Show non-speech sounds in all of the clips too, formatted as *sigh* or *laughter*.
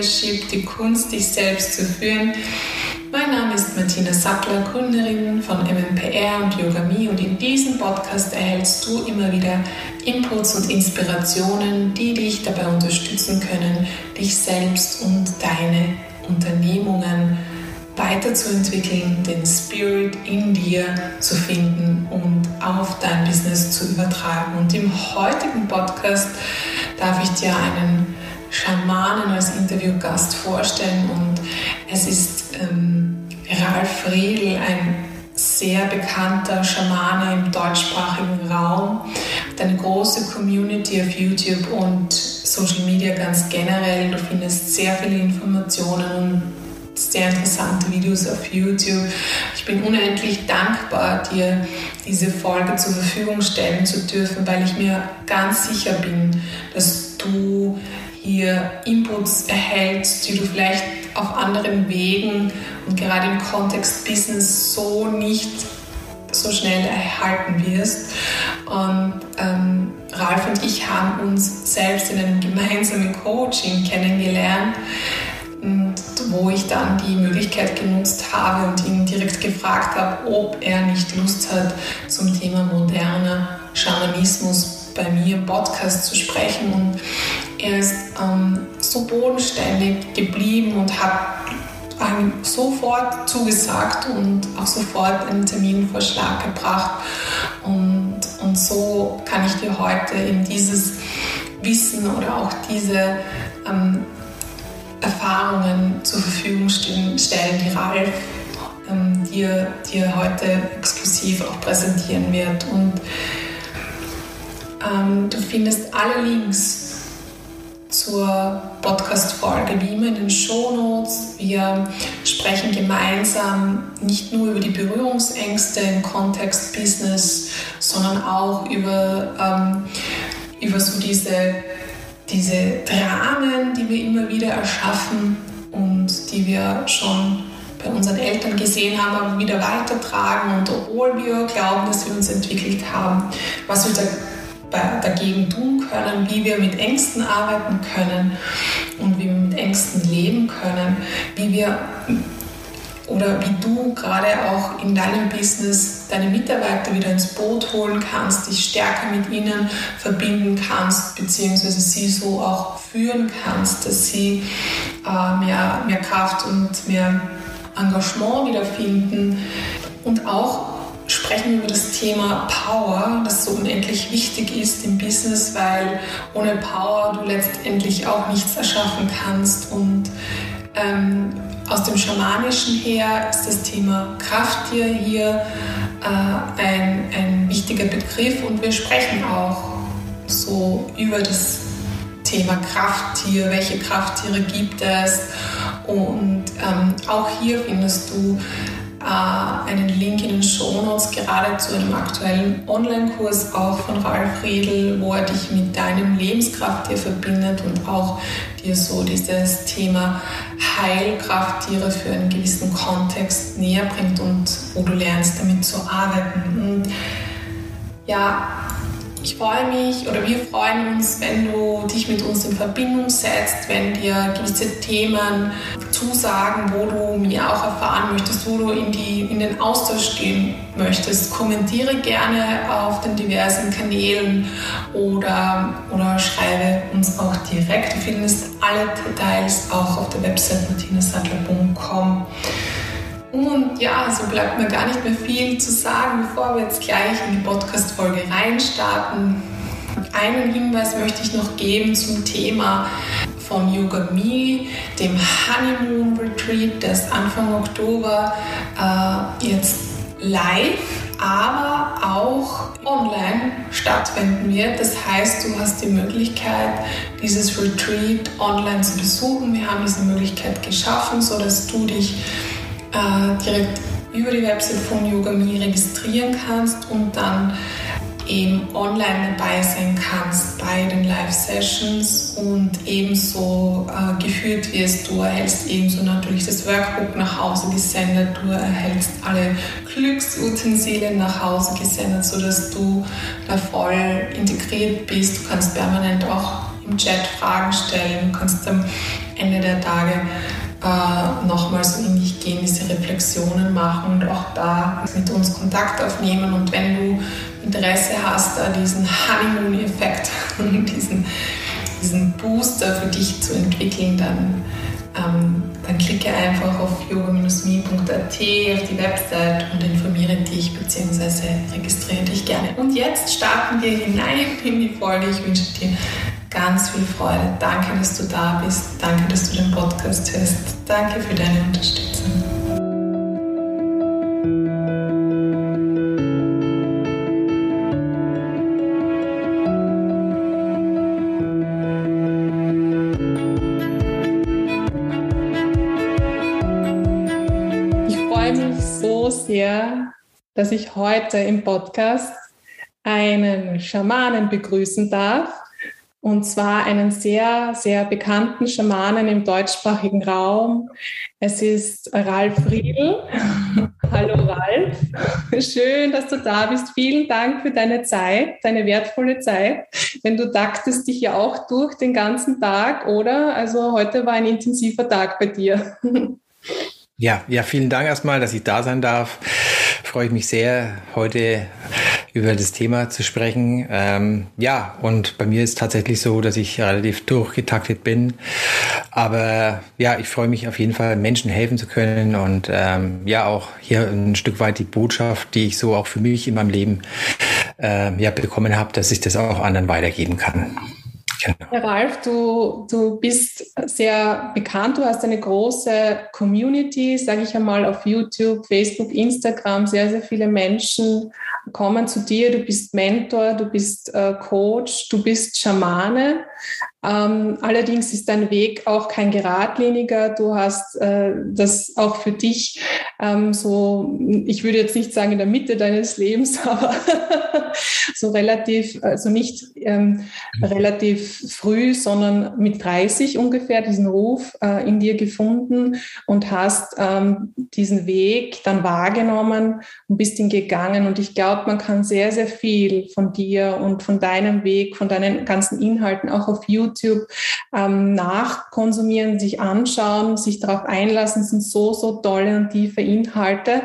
Leadership, die Kunst, dich selbst zu führen. Martina Sackler, Gründerin von MMPR und Yogami und in diesem Podcast erhältst du immer wieder Inputs und Inspirationen, die dich dabei unterstützen können, dich selbst und deine Unternehmungen weiterzuentwickeln, den Spirit in dir zu finden und auf dein Business zu übertragen. Und im heutigen Podcast darf ich dir einen Schamanen als Interviewgast vorstellen und es ist ähm, Ralf Riedl, ein sehr bekannter Schamane im deutschsprachigen Raum, hat eine große Community auf YouTube und Social Media ganz generell. Du findest sehr viele Informationen und sehr interessante Videos auf YouTube. Ich bin unendlich dankbar, dir diese Folge zur Verfügung stellen zu dürfen, weil ich mir ganz sicher bin, dass du hier Inputs erhältst, die du vielleicht auf anderen Wegen und gerade im Kontext Business so nicht so schnell erhalten wirst. Und ähm, Ralf und ich haben uns selbst in einem gemeinsamen Coaching kennengelernt, und wo ich dann die Möglichkeit genutzt habe und ihn direkt gefragt habe, ob er nicht Lust hat, zum Thema moderner Schamanismus bei mir Podcast zu sprechen. Und er ist ähm, so bodenständig geblieben und hat sofort zugesagt und auch sofort einen Terminvorschlag gebracht. Und, und so kann ich dir heute eben dieses Wissen oder auch diese ähm, Erfahrungen zur Verfügung stellen, die Ralf ähm, dir, dir heute exklusiv auch präsentieren wird. Und ähm, du findest alle Links zur Podcast-Folge wie immer in den Shownotes. Wir sprechen gemeinsam nicht nur über die Berührungsängste im Kontext Business, sondern auch über, ähm, über so diese, diese Dramen, die wir immer wieder erschaffen und die wir schon bei unseren Eltern gesehen haben, aber wieder weitertragen und obwohl wir glauben, dass wir uns entwickelt haben, was wir da dagegen tun können, wie wir mit Ängsten arbeiten können und wie wir mit Ängsten leben können, wie wir oder wie du gerade auch in deinem Business deine Mitarbeiter wieder ins Boot holen kannst, dich stärker mit ihnen verbinden kannst, beziehungsweise sie so auch führen kannst, dass sie äh, mehr, mehr Kraft und mehr Engagement wiederfinden und auch sprechen über das Thema Power, das so unendlich wichtig ist im Business, weil ohne Power du letztendlich auch nichts erschaffen kannst. Und ähm, aus dem Schamanischen her ist das Thema Krafttier hier äh, ein, ein wichtiger Begriff und wir sprechen auch so über das Thema Krafttier, welche Krafttiere gibt es und ähm, auch hier findest du äh, einen Link in den Shownotes gerade zu einem aktuellen Online-Kurs auch von Ralf Riedel, wo er dich mit deinem Lebenskrafttier verbindet und auch dir so dieses Thema Heilkrafttiere für einen gewissen Kontext näher bringt und wo du lernst, damit zu arbeiten. Und ja, ich freue mich oder wir freuen uns, wenn du dich mit uns in Verbindung setzt, wenn dir gewisse Themen zusagen, wo du mehr auch erfahren möchtest, wo du in, die, in den Austausch gehen möchtest. Kommentiere gerne auf den diversen Kanälen oder, oder schreibe uns auch direkt. Du findest alle Details auch auf der Website martinasadler.com. Und ja, so bleibt mir gar nicht mehr viel zu sagen, bevor wir jetzt gleich in die Podcast-Folge reinstarten. Einen Hinweis möchte ich noch geben zum Thema von Yoga Me, dem Honeymoon Retreat, das Anfang Oktober äh, jetzt live, aber auch online stattfinden wird. Das heißt, du hast die Möglichkeit, dieses Retreat online zu besuchen. Wir haben diese Möglichkeit geschaffen, sodass du dich äh, direkt über die Website von YogaMe registrieren kannst und dann eben online dabei sein kannst bei den Live-Sessions und ebenso äh, geführt wirst. Du erhältst ebenso natürlich das Workbook nach Hause gesendet, du erhältst alle Glücksutensilien nach Hause gesendet, sodass du da voll integriert bist. Du kannst permanent auch im Chat Fragen stellen, du kannst am Ende der Tage äh, nochmal so in dich gehen, diese Reflexionen machen und auch da mit uns Kontakt aufnehmen. Und wenn du Interesse hast, da diesen Honeymoon-Effekt *laughs* und diesen, diesen Booster für dich zu entwickeln, dann, ähm, dann klicke einfach auf yoga-me.at auf die Website und informiere dich bzw. registriere dich gerne. Und jetzt starten wir hinein in die Folge. Ich wünsche dir ganz viel Freude. Danke, dass du da bist. Danke, dass du den Podcast hörst. Danke für deine Unterstützung. Ich freue mich so sehr, dass ich heute im Podcast einen Schamanen begrüßen darf und zwar einen sehr, sehr bekannten Schamanen im deutschsprachigen Raum. Es ist Ralf Riedl. *laughs* Hallo Ralf, schön, dass du da bist. Vielen Dank für deine Zeit, deine wertvolle Zeit. Denn du daktest dich ja auch durch den ganzen Tag, oder? Also heute war ein intensiver Tag bei dir. Ja, ja, vielen Dank erstmal, dass ich da sein darf. Freue ich mich sehr, heute über das Thema zu sprechen. Ähm, ja, und bei mir ist tatsächlich so, dass ich relativ durchgetaktet bin. Aber ja, ich freue mich auf jeden Fall, Menschen helfen zu können und ähm, ja, auch hier ein Stück weit die Botschaft, die ich so auch für mich in meinem Leben äh, ja, bekommen habe, dass ich das auch anderen weitergeben kann. Genau. Herr Ralf, du, du bist sehr bekannt, du hast eine große Community, sage ich einmal, auf YouTube, Facebook, Instagram. Sehr, sehr viele Menschen kommen zu dir. Du bist Mentor, du bist äh, Coach, du bist Schamane. Ähm, allerdings ist dein Weg auch kein geradliniger. Du hast äh, das auch für dich ähm, so, ich würde jetzt nicht sagen in der Mitte deines Lebens, *laughs* aber so relativ, also nicht ähm, relativ früh, sondern mit 30 ungefähr diesen Ruf äh, in dir gefunden und hast ähm, diesen Weg dann wahrgenommen und bist ihn gegangen. Und ich glaube, man kann sehr, sehr viel von dir und von deinem Weg, von deinen ganzen Inhalten auch auf YouTube ähm, nachkonsumieren, sich anschauen, sich darauf einlassen, sind so, so tolle und tiefe Inhalte.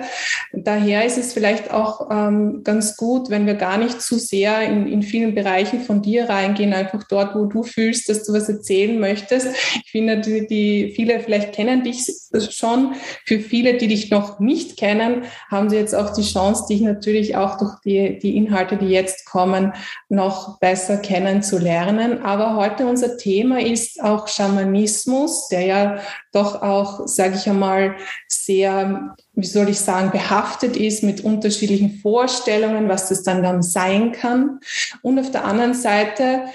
Daher ist es vielleicht auch ähm, ganz gut, wenn wir gar nicht zu sehr in, in vielen Bereichen von dir reingehen, einfach dort, wo du fühlst, dass du was erzählen möchtest. Ich finde, die, die viele vielleicht kennen dich schon. Für viele, die dich noch nicht kennen, haben sie jetzt auch die Chance, dich natürlich auch durch die, die Inhalte, die jetzt kommen, noch besser kennenzulernen. Aber heute unser Thema ist auch Schamanismus, der ja doch auch, sage ich einmal, sehr, wie soll ich sagen, behaftet ist mit unterschiedlichen Vorstellungen, was das dann, dann sein kann. Und auf der anderen Seite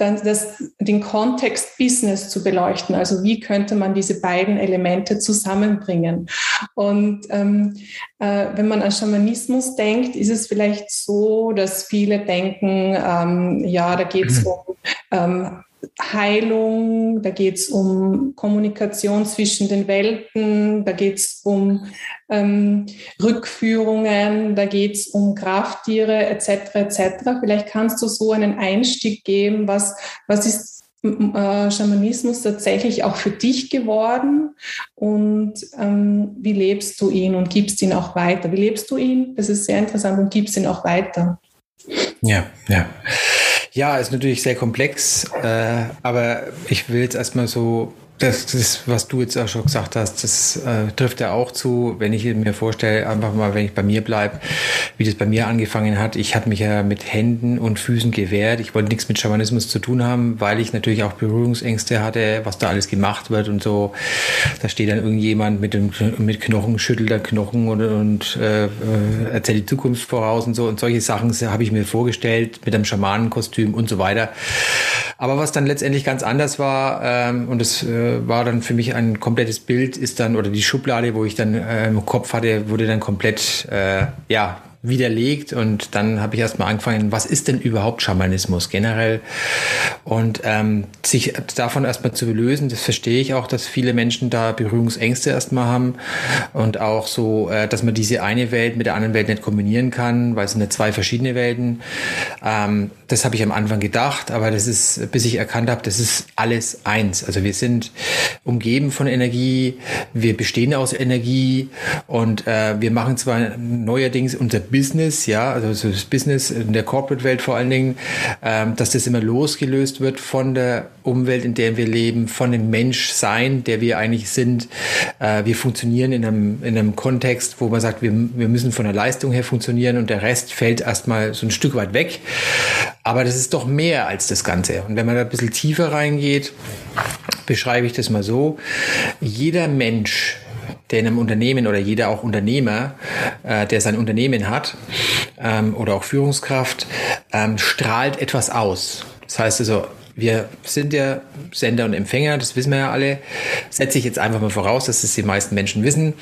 dann das, den Kontext Business zu beleuchten. Also wie könnte man diese beiden Elemente zusammenbringen? Und ähm, äh, wenn man an Schamanismus denkt, ist es vielleicht so, dass viele denken, ähm, ja, da geht es *clears throat* um ähm, Heilung, da geht es um Kommunikation zwischen den Welten, da geht es um ähm, Rückführungen, da geht es um Krafttiere etc. etc. Vielleicht kannst du so einen Einstieg geben, was, was ist äh, Schamanismus tatsächlich auch für dich geworden und ähm, wie lebst du ihn und gibst ihn auch weiter? Wie lebst du ihn? Das ist sehr interessant und gibst ihn auch weiter. Ja, ja. Ja, ist natürlich sehr komplex, äh, aber ich will jetzt erstmal so das, das, was du jetzt auch schon gesagt hast, das äh, trifft ja auch zu, wenn ich mir vorstelle, einfach mal, wenn ich bei mir bleibe, wie das bei mir angefangen hat. Ich hatte mich ja mit Händen und Füßen gewehrt. Ich wollte nichts mit Schamanismus zu tun haben, weil ich natürlich auch Berührungsängste hatte, was da alles gemacht wird und so. Da steht dann irgendjemand mit dem mit Knochen, schüttelt der Knochen und, und äh, erzählt die Zukunft voraus und so. Und solche Sachen habe ich mir vorgestellt mit einem Schamanenkostüm und so weiter. Aber was dann letztendlich ganz anders war, ähm, und das äh, war dann für mich ein komplettes Bild, ist dann, oder die Schublade, wo ich dann äh, im Kopf hatte, wurde dann komplett, äh, ja, widerlegt und dann habe ich erstmal angefangen, was ist denn überhaupt Schamanismus generell? Und ähm, sich davon erstmal zu lösen, das verstehe ich auch, dass viele Menschen da Berührungsängste erstmal haben und auch so, äh, dass man diese eine Welt mit der anderen Welt nicht kombinieren kann, weil es sind zwei verschiedene Welten. Ähm, das habe ich am Anfang gedacht, aber das ist, bis ich erkannt habe, das ist alles eins. Also wir sind umgeben von Energie, wir bestehen aus Energie und äh, wir machen zwar neuerdings unser Business, ja, also das Business in der Corporate-Welt vor allen Dingen, ähm, dass das immer losgelöst wird von der Umwelt, in der wir leben, von dem Menschsein, der wir eigentlich sind. Äh, wir funktionieren in einem, in einem Kontext, wo man sagt, wir, wir müssen von der Leistung her funktionieren und der Rest fällt erstmal so ein Stück weit weg. Aber das ist doch mehr als das Ganze. Und wenn man da ein bisschen tiefer reingeht, beschreibe ich das mal so. Jeder Mensch, der in einem Unternehmen oder jeder auch Unternehmer, äh, der sein Unternehmen hat ähm, oder auch Führungskraft, ähm, strahlt etwas aus. Das heißt also, wir sind ja Sender und Empfänger, das wissen wir ja alle. Setze ich jetzt einfach mal voraus, dass es die meisten Menschen wissen.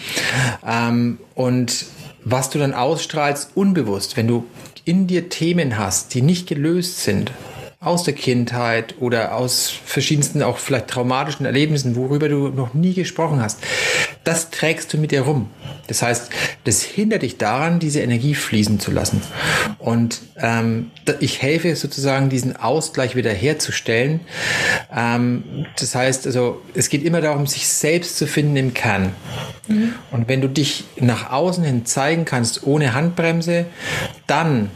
Ähm, und was du dann ausstrahlst, unbewusst, wenn du in dir Themen hast, die nicht gelöst sind, aus der Kindheit oder aus verschiedensten auch vielleicht traumatischen Erlebnissen, worüber du noch nie gesprochen hast, das trägst du mit dir rum. Das heißt, das hindert dich daran, diese Energie fließen zu lassen. Und ähm, ich helfe sozusagen, diesen Ausgleich wieder herzustellen. Ähm, das heißt, also es geht immer darum, sich selbst zu finden im Kern. Mhm. Und wenn du dich nach außen hin zeigen kannst ohne Handbremse, dann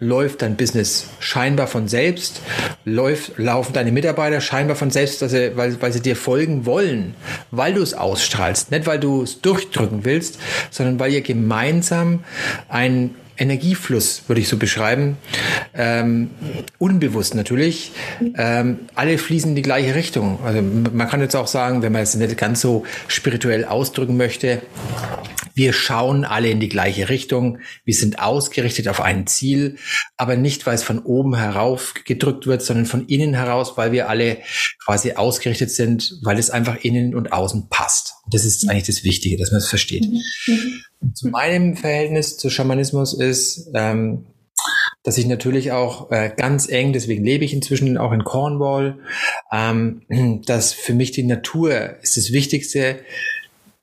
läuft dein Business scheinbar von selbst, läuft, laufen deine Mitarbeiter scheinbar von selbst, dass sie, weil, weil sie dir folgen wollen, weil du es ausstrahlst, nicht weil du es durchdrücken willst, sondern weil ihr gemeinsam ein Energiefluss, würde ich so beschreiben, ähm, unbewusst natürlich, ähm, alle fließen in die gleiche Richtung. Also man kann jetzt auch sagen, wenn man es nicht ganz so spirituell ausdrücken möchte, wir schauen alle in die gleiche Richtung, wir sind ausgerichtet auf ein Ziel, aber nicht, weil es von oben herauf gedrückt wird, sondern von innen heraus, weil wir alle quasi ausgerichtet sind, weil es einfach innen und außen passt. Das ist eigentlich das Wichtige, dass man es versteht. Mhm. Zu meinem Verhältnis zu Schamanismus ist, ähm, dass ich natürlich auch äh, ganz eng, deswegen lebe ich inzwischen auch in Cornwall, ähm, dass für mich die Natur ist das Wichtigste,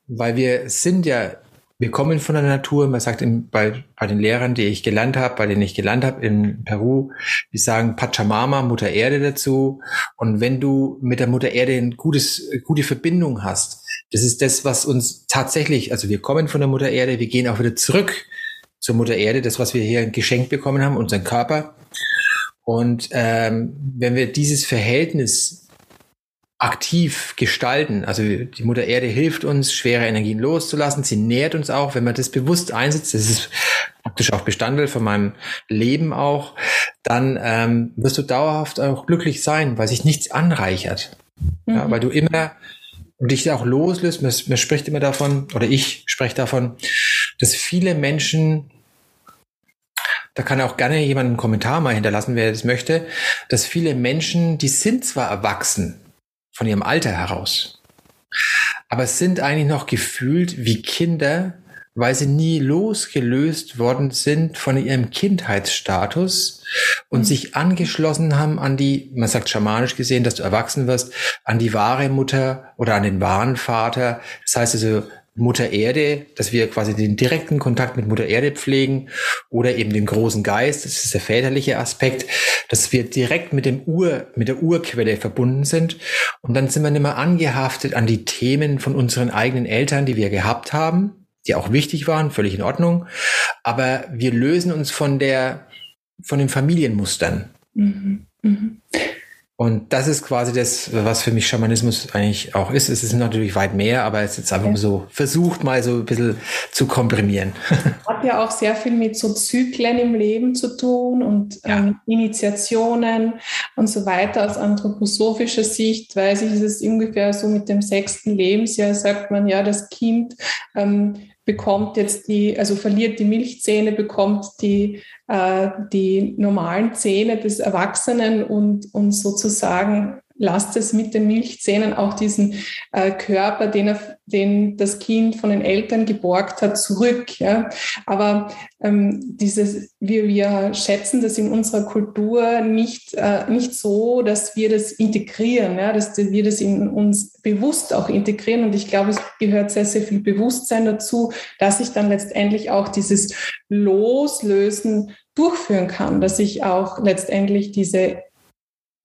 weil wir sind ja wir kommen von der Natur. Man sagt im, bei, bei den Lehrern, die ich gelernt habe, bei denen ich gelernt habe in Peru, die sagen Pachamama, Mutter Erde dazu. Und wenn du mit der Mutter Erde eine gutes, gute Verbindung hast, das ist das, was uns tatsächlich, also wir kommen von der Mutter Erde, wir gehen auch wieder zurück zur Mutter Erde, das, was wir hier geschenkt bekommen haben, unseren Körper. Und ähm, wenn wir dieses Verhältnis aktiv gestalten. Also die Mutter Erde hilft uns, schwere Energien loszulassen. Sie nährt uns auch, wenn man das bewusst einsetzt. Das ist praktisch auch Bestandteil von meinem Leben auch. Dann ähm, wirst du dauerhaft auch glücklich sein, weil sich nichts anreichert. Mhm. Ja, weil du immer dich auch loslöst. Man, man spricht immer davon, oder ich spreche davon, dass viele Menschen da kann auch gerne jemand einen Kommentar mal hinterlassen, wer das möchte, dass viele Menschen, die sind zwar erwachsen, von ihrem Alter heraus. Aber es sind eigentlich noch gefühlt wie Kinder, weil sie nie losgelöst worden sind von ihrem Kindheitsstatus und mhm. sich angeschlossen haben an die, man sagt schamanisch gesehen, dass du erwachsen wirst, an die wahre Mutter oder an den wahren Vater. Das heißt also, Mutter Erde, dass wir quasi den direkten Kontakt mit Mutter Erde pflegen oder eben den großen Geist, das ist der väterliche Aspekt, dass wir direkt mit dem Ur, mit der Urquelle verbunden sind und dann sind wir nicht mehr angehaftet an die Themen von unseren eigenen Eltern, die wir gehabt haben, die auch wichtig waren, völlig in Ordnung, aber wir lösen uns von der, von den Familienmustern. Mhm. Mhm. Und das ist quasi das, was für mich Schamanismus eigentlich auch ist. Es ist natürlich weit mehr, aber es ist jetzt einfach ja. so versucht, mal so ein bisschen zu komprimieren. *laughs* Hat ja auch sehr viel mit so Zyklen im Leben zu tun und ja. ähm, Initiationen und so weiter. Aus anthroposophischer Sicht weiß ich, ist es ungefähr so mit dem sechsten Lebensjahr, sagt man ja, das Kind ähm, bekommt jetzt die, also verliert die Milchzähne, bekommt die, äh, die normalen Zähne des Erwachsenen und, und sozusagen lasst es mit den Milchzähnen auch diesen äh, Körper, den, er, den das Kind von den Eltern geborgt hat, zurück. Ja? Aber ähm, dieses, wir, wir schätzen das in unserer Kultur nicht, äh, nicht so, dass wir das integrieren, ja? dass wir das in uns bewusst auch integrieren. Und ich glaube, es gehört sehr, sehr viel Bewusstsein dazu, dass ich dann letztendlich auch dieses Loslösen durchführen kann, dass ich auch letztendlich diese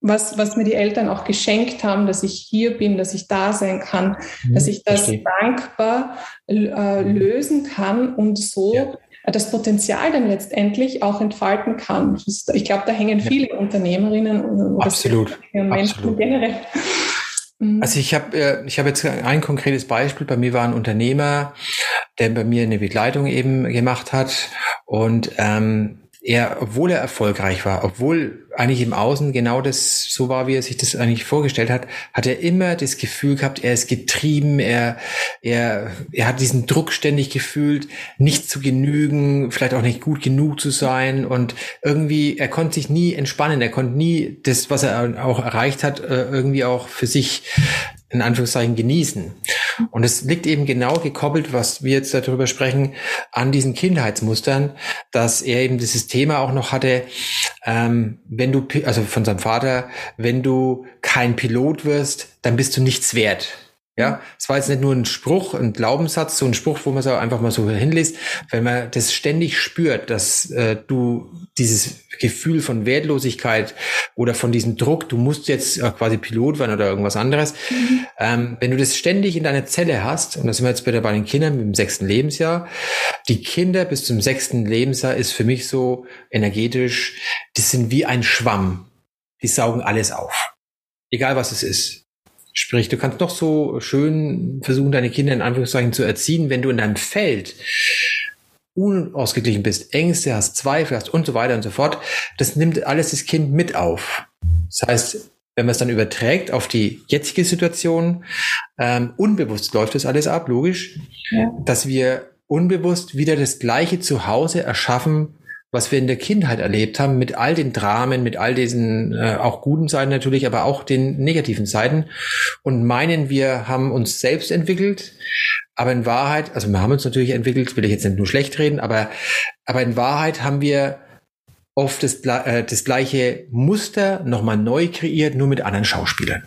was, was mir die Eltern auch geschenkt haben, dass ich hier bin, dass ich da sein kann, mhm, dass ich das verstehe. dankbar äh, lösen kann und so ja. das Potenzial dann letztendlich auch entfalten kann. Ich glaube, da hängen viele ja. Unternehmerinnen und Absolut. Menschen Absolut. generell. Mhm. Also ich habe äh, ich habe jetzt ein konkretes Beispiel. Bei mir war ein Unternehmer, der bei mir eine Begleitung eben gemacht hat und ähm, er, obwohl er erfolgreich war, obwohl eigentlich im Außen genau das so war, wie er sich das eigentlich vorgestellt hat, hat er immer das Gefühl gehabt, er ist getrieben, er, er, er hat diesen Druck ständig gefühlt, nicht zu genügen, vielleicht auch nicht gut genug zu sein. Und irgendwie, er konnte sich nie entspannen, er konnte nie das, was er auch erreicht hat, äh, irgendwie auch für sich in Anführungszeichen genießen. Und es liegt eben genau gekoppelt, was wir jetzt darüber sprechen, an diesen Kindheitsmustern, dass er eben dieses Thema auch noch hatte, ähm, wenn du, also von seinem Vater, wenn du kein Pilot wirst, dann bist du nichts wert. Ja, es war jetzt nicht nur ein Spruch, ein Glaubenssatz, so ein Spruch, wo man es einfach mal so hinliest. Wenn man das ständig spürt, dass äh, du dieses Gefühl von Wertlosigkeit oder von diesem Druck, du musst jetzt äh, quasi Pilot werden oder irgendwas anderes, mhm. ähm, wenn du das ständig in deiner Zelle hast, und das sind wir jetzt bitte bei den Kindern mit dem sechsten Lebensjahr, die Kinder bis zum sechsten Lebensjahr ist für mich so energetisch, die sind wie ein Schwamm. Die saugen alles auf. Egal was es ist. Sprich, du kannst noch so schön versuchen, deine Kinder in Anführungszeichen zu erziehen, wenn du in deinem Feld unausgeglichen bist, Ängste hast, Zweifel hast und so weiter und so fort. Das nimmt alles das Kind mit auf. Das heißt, wenn man es dann überträgt auf die jetzige Situation, ähm, unbewusst läuft das alles ab, logisch, ja. dass wir unbewusst wieder das gleiche Zuhause erschaffen, was wir in der Kindheit erlebt haben, mit all den Dramen, mit all diesen äh, auch guten Seiten natürlich, aber auch den negativen Seiten und meinen, wir haben uns selbst entwickelt, aber in Wahrheit, also wir haben uns natürlich entwickelt, will ich jetzt nicht nur schlecht reden, aber, aber in Wahrheit haben wir oft das, äh, das gleiche Muster nochmal neu kreiert, nur mit anderen Schauspielern.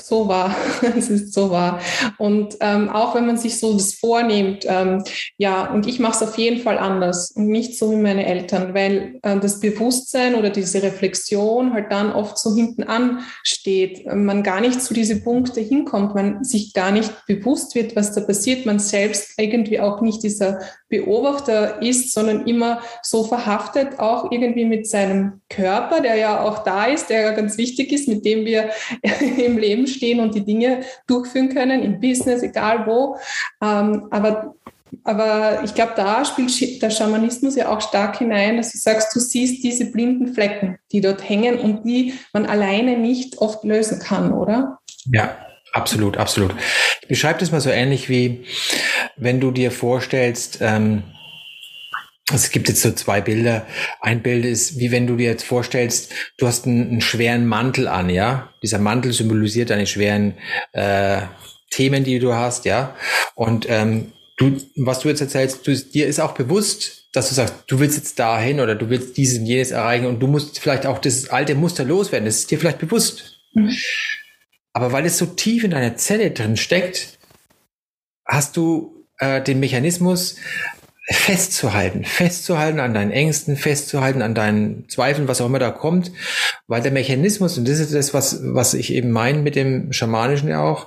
So wahr, *laughs* es ist so wahr. Und ähm, auch wenn man sich so das vornimmt, ähm, ja, und ich mache es auf jeden Fall anders und nicht so wie meine Eltern, weil äh, das Bewusstsein oder diese Reflexion halt dann oft so hinten ansteht, man gar nicht zu diese Punkte hinkommt, man sich gar nicht bewusst wird, was da passiert, man selbst irgendwie auch nicht dieser Beobachter ist, sondern immer so verhaftet, auch irgendwie mit seinem Körper, der ja auch da ist, der ja ganz wichtig ist, mit dem wir *laughs* im Leben stehen und die Dinge durchführen können, im Business, egal wo. Ähm, aber aber ich glaube, da spielt der Schamanismus ja auch stark hinein, dass du sagst, du siehst diese blinden Flecken, die dort hängen und die man alleine nicht oft lösen kann, oder? Ja, absolut, absolut. Ich beschreibe das mal so ähnlich wie, wenn du dir vorstellst, ähm, es gibt jetzt so zwei Bilder. Ein Bild ist, wie wenn du dir jetzt vorstellst, du hast einen, einen schweren Mantel an, ja. Dieser Mantel symbolisiert deine schweren äh, Themen, die du hast, ja. Und ähm, du, was du jetzt erzählst, du, dir ist auch bewusst, dass du sagst, du willst jetzt dahin oder du willst dieses und jenes erreichen und du musst vielleicht auch das alte Muster loswerden. Das ist dir vielleicht bewusst. Mhm. Aber weil es so tief in deiner Zelle drin steckt, hast du äh, den Mechanismus, festzuhalten, festzuhalten an deinen Ängsten, festzuhalten an deinen Zweifeln, was auch immer da kommt, weil der Mechanismus, und das ist das, was, was ich eben meine mit dem Schamanischen auch,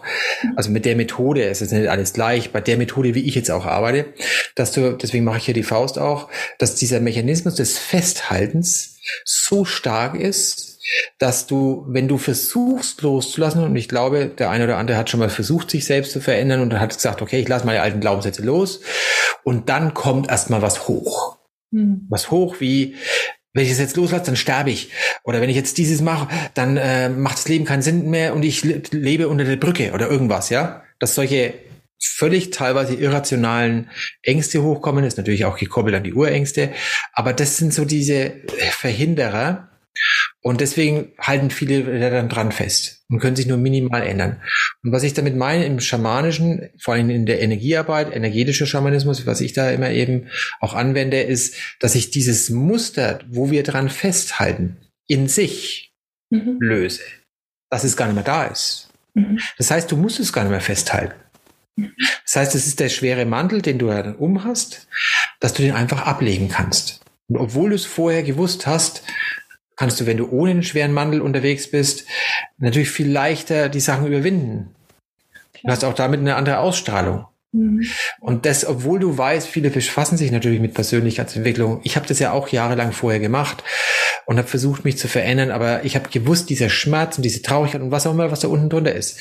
also mit der Methode, es ist nicht alles gleich, bei der Methode, wie ich jetzt auch arbeite, dass du, deswegen mache ich hier die Faust auch, dass dieser Mechanismus des Festhaltens so stark ist, dass du, wenn du versuchst loszulassen, und ich glaube, der eine oder andere hat schon mal versucht, sich selbst zu verändern und hat gesagt, okay, ich lasse meine alten Glaubenssätze los und dann kommt erstmal was hoch. Hm. Was hoch wie, wenn ich es jetzt loslasse, dann sterbe ich. Oder wenn ich jetzt dieses mache, dann äh, macht das Leben keinen Sinn mehr und ich lebe unter der Brücke oder irgendwas, ja? Dass solche völlig teilweise irrationalen Ängste hochkommen, ist natürlich auch gekoppelt an die Urängste, aber das sind so diese Verhinderer, Und deswegen halten viele dann dran fest und können sich nur minimal ändern. Und was ich damit meine im Schamanischen, vor allem in der Energiearbeit, energetischer Schamanismus, was ich da immer eben auch anwende, ist, dass ich dieses Muster, wo wir dran festhalten, in sich mhm. löse. Dass es gar nicht mehr da ist. Mhm. Das heißt, du musst es gar nicht mehr festhalten. Das heißt, es ist der schwere Mantel, den du dann umhast, dass du den einfach ablegen kannst. Und obwohl du es vorher gewusst hast, kannst du, wenn du ohne einen schweren Mantel unterwegs bist, natürlich viel leichter die Sachen überwinden. Du hast auch damit eine andere Ausstrahlung. Mhm. Und das, obwohl du weißt, viele befassen sich natürlich mit Persönlichkeitsentwicklung. Ich habe das ja auch jahrelang vorher gemacht und habe versucht, mich zu verändern, aber ich habe gewusst, dieser Schmerz und diese Traurigkeit und was auch immer, was da unten drunter ist,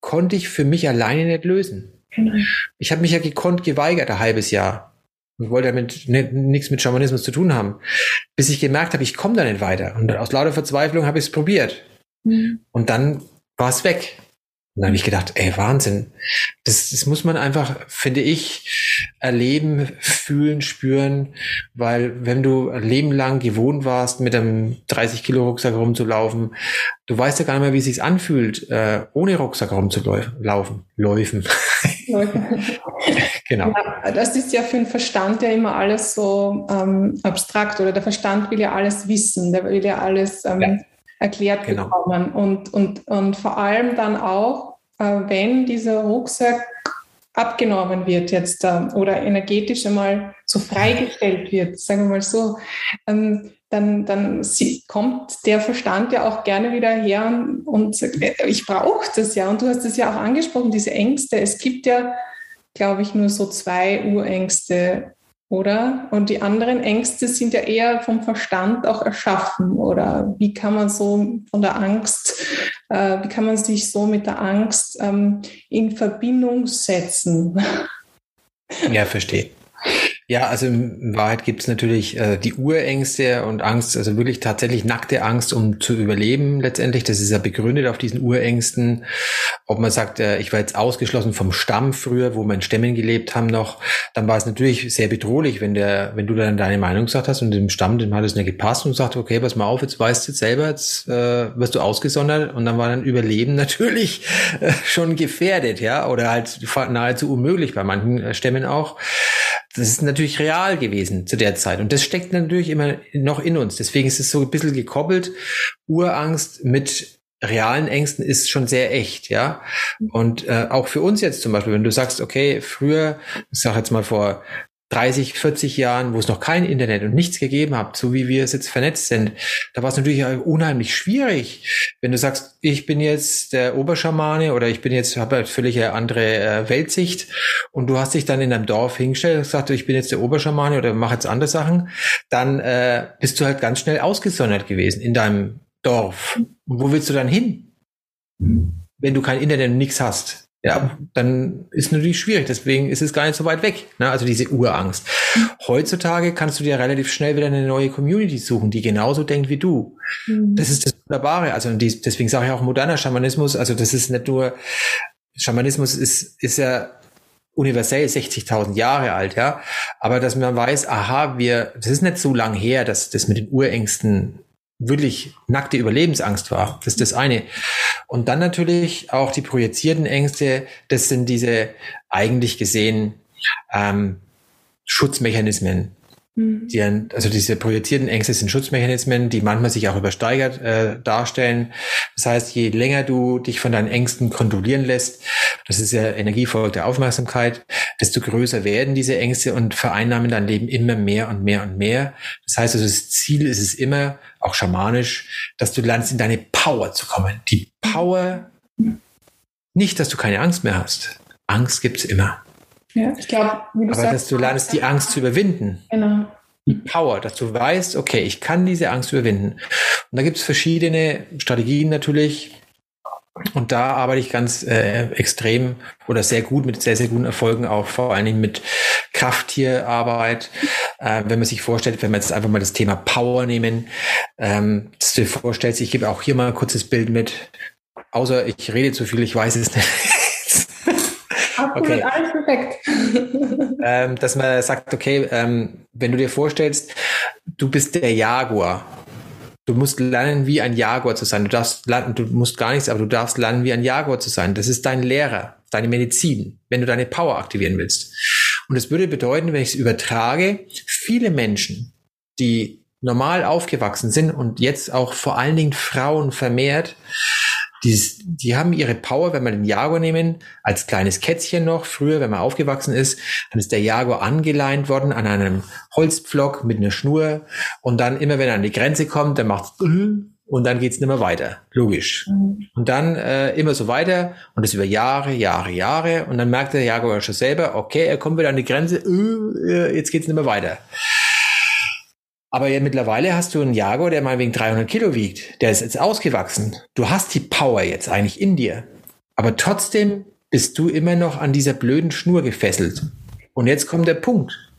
konnte ich für mich alleine nicht lösen. Genau. Ich habe mich ja gekonnt geweigert, ein halbes Jahr und wollte damit nichts mit Schamanismus zu tun haben, bis ich gemerkt habe, ich komme da nicht weiter. Und aus lauter Verzweiflung habe ich es probiert. Mhm. Und dann war es weg. Und dann habe ich gedacht, ey, Wahnsinn. Das, das muss man einfach, finde ich, erleben, fühlen, spüren, weil wenn du ein Leben lang gewohnt warst, mit einem 30 Kilo Rucksack rumzulaufen, du weißt ja gar nicht mehr, wie es sich anfühlt, äh, ohne Rucksack rumzulaufen, laufen, läufen. *laughs* genau. Ja, das ist ja für den Verstand ja immer alles so ähm, abstrakt oder der Verstand will ja alles wissen, der will ja alles ähm, ja. erklärt genau. bekommen und, und, und vor allem dann auch, äh, wenn dieser Rucksack abgenommen wird jetzt äh, oder energetisch einmal so freigestellt wird, sagen wir mal so, ähm, dann, dann kommt der Verstand ja auch gerne wieder her und, und sagt, äh, ich brauche das ja. Und du hast es ja auch angesprochen, diese Ängste. Es gibt ja, glaube ich, nur so zwei Urängste, oder? Und die anderen Ängste sind ja eher vom Verstand auch erschaffen. Oder wie kann man so von der Angst, äh, wie kann man sich so mit der Angst ähm, in Verbindung setzen? Ja, verstehe. Ja, also in Wahrheit gibt es natürlich äh, die Urängste und Angst, also wirklich tatsächlich nackte Angst, um zu überleben letztendlich. Das ist ja begründet auf diesen Urängsten. Ob man sagt, äh, ich war jetzt ausgeschlossen vom Stamm früher, wo meine Stämmen gelebt haben noch, dann war es natürlich sehr bedrohlich, wenn der, wenn du dann deine Meinung gesagt hast und dem Stamm, dem hat es nicht gepasst und sagt, okay, pass mal auf, jetzt weißt du jetzt selber, jetzt äh, wirst du ausgesondert und dann war dann Überleben *laughs* natürlich äh, schon gefährdet, ja, oder halt nahezu unmöglich bei manchen äh, Stämmen auch das ist natürlich real gewesen zu der Zeit. Und das steckt natürlich immer noch in uns. Deswegen ist es so ein bisschen gekoppelt. Urangst mit realen Ängsten ist schon sehr echt, ja. Und äh, auch für uns jetzt zum Beispiel, wenn du sagst, okay, früher, ich sag jetzt mal vor 30, 40 Jahren, wo es noch kein Internet und nichts gegeben hat, so wie wir es jetzt vernetzt sind, da war es natürlich unheimlich schwierig. Wenn du sagst, ich bin jetzt der Oberschamane oder ich bin jetzt, habe halt völlig eine andere äh, Weltsicht und du hast dich dann in einem Dorf hingestellt und gesagt, ich bin jetzt der Oberschamane oder mache jetzt andere Sachen, dann äh, bist du halt ganz schnell ausgesondert gewesen in deinem Dorf. Und wo willst du dann hin? Wenn du kein Internet und nichts hast ja, dann ist natürlich schwierig. Deswegen ist es gar nicht so weit weg. Ne? Also diese Urangst. Heutzutage kannst du dir relativ schnell wieder eine neue Community suchen, die genauso denkt wie du. Mhm. Das ist das Wunderbare. Also deswegen sage ich auch moderner Schamanismus. Also das ist nicht nur Schamanismus ist ist ja universell 60.000 Jahre alt, ja. Aber dass man weiß, aha, wir, das ist nicht so lang her, dass das mit den Urängsten wirklich nackte Überlebensangst war. Das ist das eine. Und dann natürlich auch die projizierten Ängste. Das sind diese eigentlich gesehen ähm, Schutzmechanismen. Mhm. Die, also diese projizierten Ängste sind Schutzmechanismen, die manchmal sich auch übersteigert äh, darstellen. Das heißt, je länger du dich von deinen Ängsten kontrollieren lässt, das ist ja Energiefolge der Aufmerksamkeit, desto größer werden diese Ängste und vereinnahmen dein Leben immer mehr und mehr und mehr. Das heißt also, das Ziel ist es immer, auch schamanisch, dass du lernst, in deine Power zu kommen. Die Power, nicht, dass du keine Angst mehr hast. Angst gibt's immer. Ja, ich glaube, wie du Aber sagst, dass du lernst, die Angst zu überwinden. Genau. Die Power, dass du weißt, okay, ich kann diese Angst überwinden. Und da gibt's verschiedene Strategien natürlich. Und da arbeite ich ganz äh, extrem oder sehr gut mit sehr, sehr guten Erfolgen auch, vor allen Dingen mit Krafttierarbeit. Äh, wenn man sich vorstellt, wenn wir jetzt einfach mal das Thema Power nehmen, ähm, dass du dir vorstellst, ich gebe auch hier mal ein kurzes Bild mit. Außer ich rede zu viel, ich weiß es nicht. Okay. alles perfekt. *laughs* ähm, dass man sagt, okay, ähm, wenn du dir vorstellst, du bist der Jaguar Du musst lernen, wie ein Jaguar zu sein. Du darfst lernen, du musst gar nichts, aber du darfst lernen, wie ein Jaguar zu sein. Das ist dein Lehrer, deine Medizin, wenn du deine Power aktivieren willst. Und es würde bedeuten, wenn ich es übertrage, viele Menschen, die normal aufgewachsen sind und jetzt auch vor allen Dingen Frauen vermehrt, die, die haben ihre Power, wenn wir den Jaguar nehmen, als kleines Kätzchen noch, früher, wenn man aufgewachsen ist, dann ist der Jaguar angeleint worden an einem Holzpflock mit einer Schnur und dann immer, wenn er an die Grenze kommt, dann macht und dann geht's nicht mehr weiter, logisch. Mhm. Und dann äh, immer so weiter und das über Jahre, Jahre, Jahre und dann merkt der Jaguar schon selber, okay, er kommt wieder an die Grenze, äh, jetzt geht's nicht mehr weiter. Aber ja, mittlerweile hast du einen Jaguar, der mal wegen 300 Kilo wiegt. Der ist jetzt ausgewachsen. Du hast die Power jetzt eigentlich in dir. Aber trotzdem bist du immer noch an dieser blöden Schnur gefesselt. Und jetzt kommt der Punkt.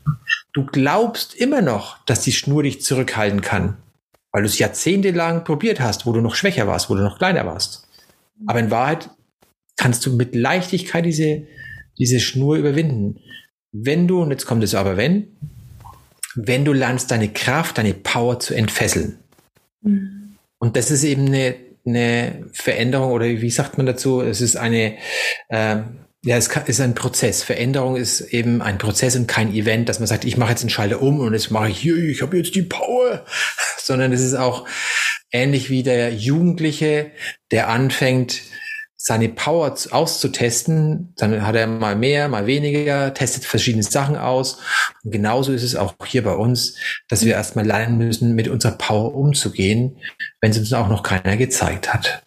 Du glaubst immer noch, dass die Schnur dich zurückhalten kann. Weil du es jahrzehntelang probiert hast, wo du noch schwächer warst, wo du noch kleiner warst. Aber in Wahrheit kannst du mit Leichtigkeit diese, diese Schnur überwinden. Wenn du, und jetzt kommt es aber wenn, wenn du lernst, deine Kraft, deine Power zu entfesseln. Mhm. Und das ist eben eine, eine Veränderung oder wie sagt man dazu? Es ist eine, äh, ja, es ist ein Prozess. Veränderung ist eben ein Prozess und kein Event, dass man sagt, ich mache jetzt einen Schalter um und jetzt mache ich hier, ich habe jetzt die Power, *laughs* sondern es ist auch ähnlich wie der Jugendliche, der anfängt, seine Power auszutesten. Dann hat er mal mehr, mal weniger, testet verschiedene Sachen aus. Und genauso ist es auch hier bei uns, dass wir erstmal lernen müssen, mit unserer Power umzugehen, wenn es uns auch noch keiner gezeigt hat.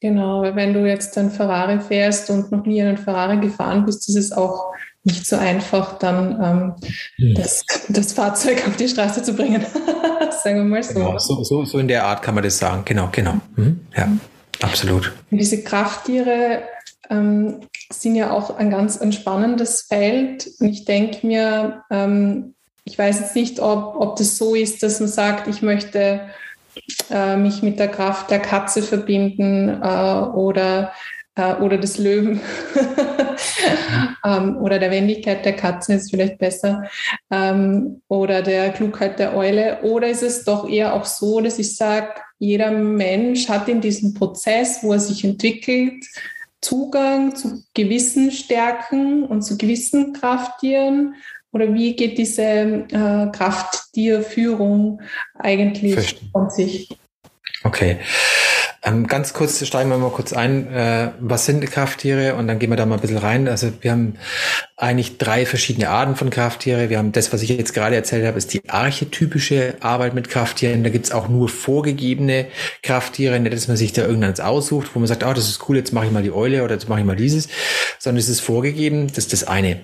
Genau, wenn du jetzt ein Ferrari fährst und noch nie einen Ferrari gefahren bist, ist es auch nicht so einfach, dann ähm, hm. das, das, Fahrzeug auf die Straße zu bringen. *laughs* Sagen wir mal so. Genau, so, so. So in der Art kann man das sagen. Genau, genau. Mhm. Ja. Absolut. Diese Krafttiere ähm, sind ja auch ein ganz entspannendes Feld. Und ich denke mir, ähm, ich weiß jetzt nicht, ob, ob das so ist, dass man sagt, ich möchte äh, mich mit der Kraft der Katze verbinden äh, oder, äh, oder des Löwen *laughs* ähm, oder der Wendigkeit der Katze ist vielleicht besser ähm, oder der Klugheit der Eule. Oder ist es doch eher auch so, dass ich sage, jeder Mensch hat in diesem Prozess, wo er sich entwickelt, Zugang zu gewissen Stärken und zu gewissen Krafttieren? Oder wie geht diese äh, Krafttierführung eigentlich Verstehen. von sich? Okay. Ähm, ganz kurz steigen wir mal kurz ein, äh, was sind Krafttiere und dann gehen wir da mal ein bisschen rein. Also wir haben eigentlich drei verschiedene Arten von Krafttiere. Wir haben das, was ich jetzt gerade erzählt habe, ist die archetypische Arbeit mit Krafttieren. Da gibt's auch nur vorgegebene Krafttiere, nicht, dass man sich da irgendeins aussucht, wo man sagt, oh, das ist cool, jetzt mache ich mal die Eule oder jetzt mache ich mal dieses, sondern es ist vorgegeben, das ist das eine.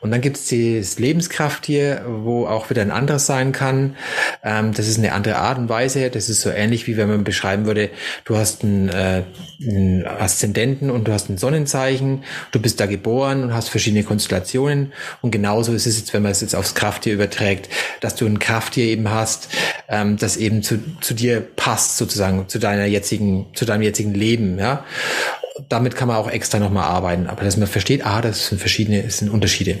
Und dann gibt's das Lebenskrafttier, wo auch wieder ein anderes sein kann. Ähm, das ist eine andere Art und Weise. Das ist so ähnlich, wie wenn man beschreiben würde, du hast einen, äh, einen Aszendenten und du hast ein Sonnenzeichen, du bist da geboren und hast verschiedene Konstellationen Konstellationen. Und genauso ist es jetzt, wenn man es jetzt aufs Krafttier überträgt, dass du ein Krafttier eben hast, ähm, das eben zu, zu dir passt, sozusagen, zu deiner jetzigen, zu deinem jetzigen Leben, ja damit kann man auch extra nochmal arbeiten, aber dass man versteht, ah, das sind verschiedene, das sind Unterschiede.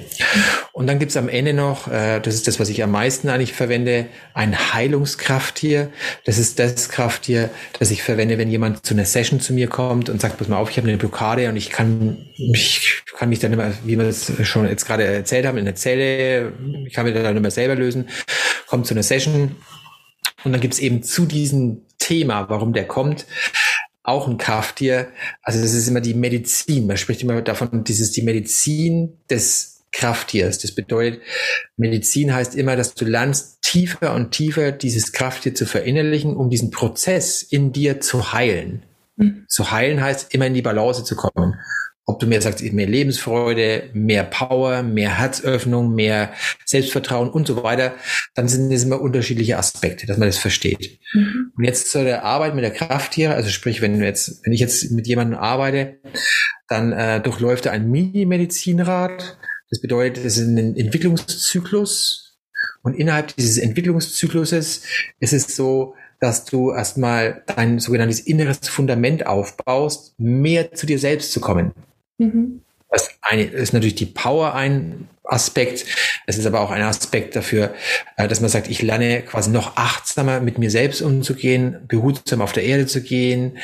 Und dann gibt's am Ende noch, äh, das ist das, was ich am meisten eigentlich verwende, ein Heilungskrafttier. Das ist das Krafttier, das ich verwende, wenn jemand zu einer Session zu mir kommt und sagt, pass mal auf, ich habe eine Blockade und ich kann mich, kann mich dann immer, wie wir das schon jetzt gerade erzählt haben, in der Zelle, ich kann mich dann immer selber lösen, kommt zu einer Session und dann gibt's eben zu diesem Thema, warum der kommt, auch ein Krafttier. Also das ist immer die Medizin. Man spricht immer davon, dieses die Medizin des Krafttiers. Das bedeutet, Medizin heißt immer, dass du lernst, tiefer und tiefer dieses Krafttier zu verinnerlichen, um diesen Prozess in dir zu heilen. Mhm. Zu heilen heißt, immer in die Balance zu kommen ob du mir sagst, mehr Lebensfreude, mehr Power, mehr Herzöffnung, mehr Selbstvertrauen und so weiter, dann sind das immer unterschiedliche Aspekte, dass man das versteht. Mhm. Und jetzt zu der Arbeit mit der Krafttiere, also sprich, wenn du jetzt, wenn ich jetzt mit jemandem arbeite, dann äh, durchläuft er ein Mini-Medizinrad. Das bedeutet, es ist ein Entwicklungszyklus. Und innerhalb dieses Entwicklungszykluses ist es so, dass du erstmal dein sogenanntes inneres Fundament aufbaust, mehr zu dir selbst zu kommen. Mhm. Das ist natürlich die Power ein Aspekt, Es ist aber auch ein Aspekt dafür, äh, dass man sagt, ich lerne quasi noch achtsamer mit mir selbst umzugehen, behutsam auf der Erde zu gehen,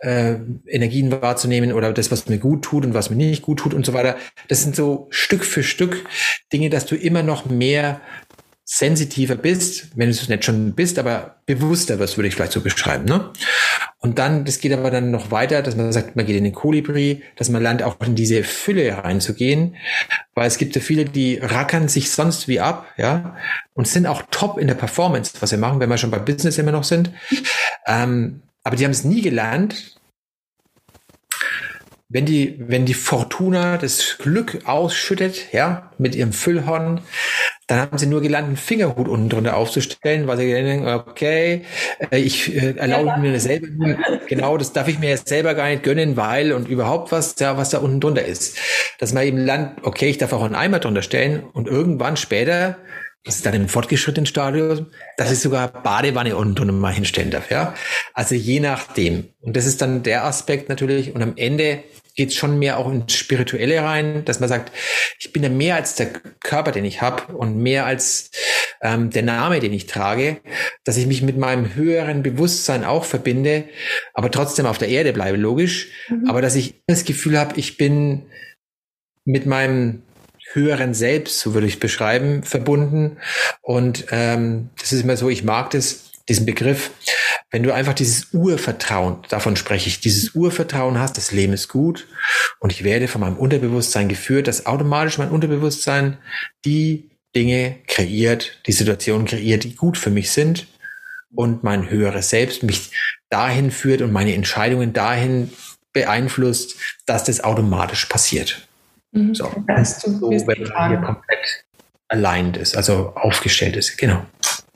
äh, Energien wahrzunehmen oder das, was mir gut tut und was mir nicht gut tut und so weiter. Das sind so Stück für Stück Dinge, dass du immer noch mehr sensitiver bist, wenn du es nicht schon bist, aber bewusster wirst, würde ich vielleicht so beschreiben. Ne? Und dann, das geht aber dann noch weiter, dass man sagt, man geht in den Kolibri, dass man lernt auch in diese Fülle reinzugehen, weil es gibt ja viele, die rackern sich sonst wie ab, ja, und sind auch top in der Performance, was sie machen, wenn wir schon bei Business immer noch sind. Ähm, aber die haben es nie gelernt, wenn die, wenn die Fortuna das Glück ausschüttet, ja, mit ihrem Füllhorn, dann haben sie nur gelernt, einen Fingerhut unten drunter aufzustellen, weil sie denken, okay, äh, ich äh, erlaube ja. mir selber genau, das darf ich mir jetzt selber gar nicht gönnen, weil und überhaupt was, ja, was da unten drunter ist. Dass man eben lernt, okay, ich darf auch einen Eimer drunter stellen und irgendwann später das ist dann im fortgeschrittenen Stadium, dass ich sogar Badewanne unten drunter mal hinstellen darf, ja. Also je nachdem. Und das ist dann der Aspekt natürlich. Und am Ende geht es schon mehr auch ins Spirituelle rein, dass man sagt, ich bin ja mehr als der Körper, den ich habe und mehr als ähm, der Name, den ich trage, dass ich mich mit meinem höheren Bewusstsein auch verbinde, aber trotzdem auf der Erde bleibe, logisch. Mhm. Aber dass ich das Gefühl habe, ich bin mit meinem höheren Selbst, so würde ich beschreiben, verbunden. Und ähm, das ist immer so, ich mag das, diesen Begriff, wenn du einfach dieses Urvertrauen, davon spreche ich, dieses Urvertrauen hast, das Leben ist gut und ich werde von meinem Unterbewusstsein geführt, dass automatisch mein Unterbewusstsein die Dinge kreiert, die Situationen kreiert, die gut für mich sind und mein höheres Selbst mich dahin führt und meine Entscheidungen dahin beeinflusst, dass das automatisch passiert. Mhm. So, das heißt, so wenn man hier komplett aligned ist, also aufgestellt ist, genau.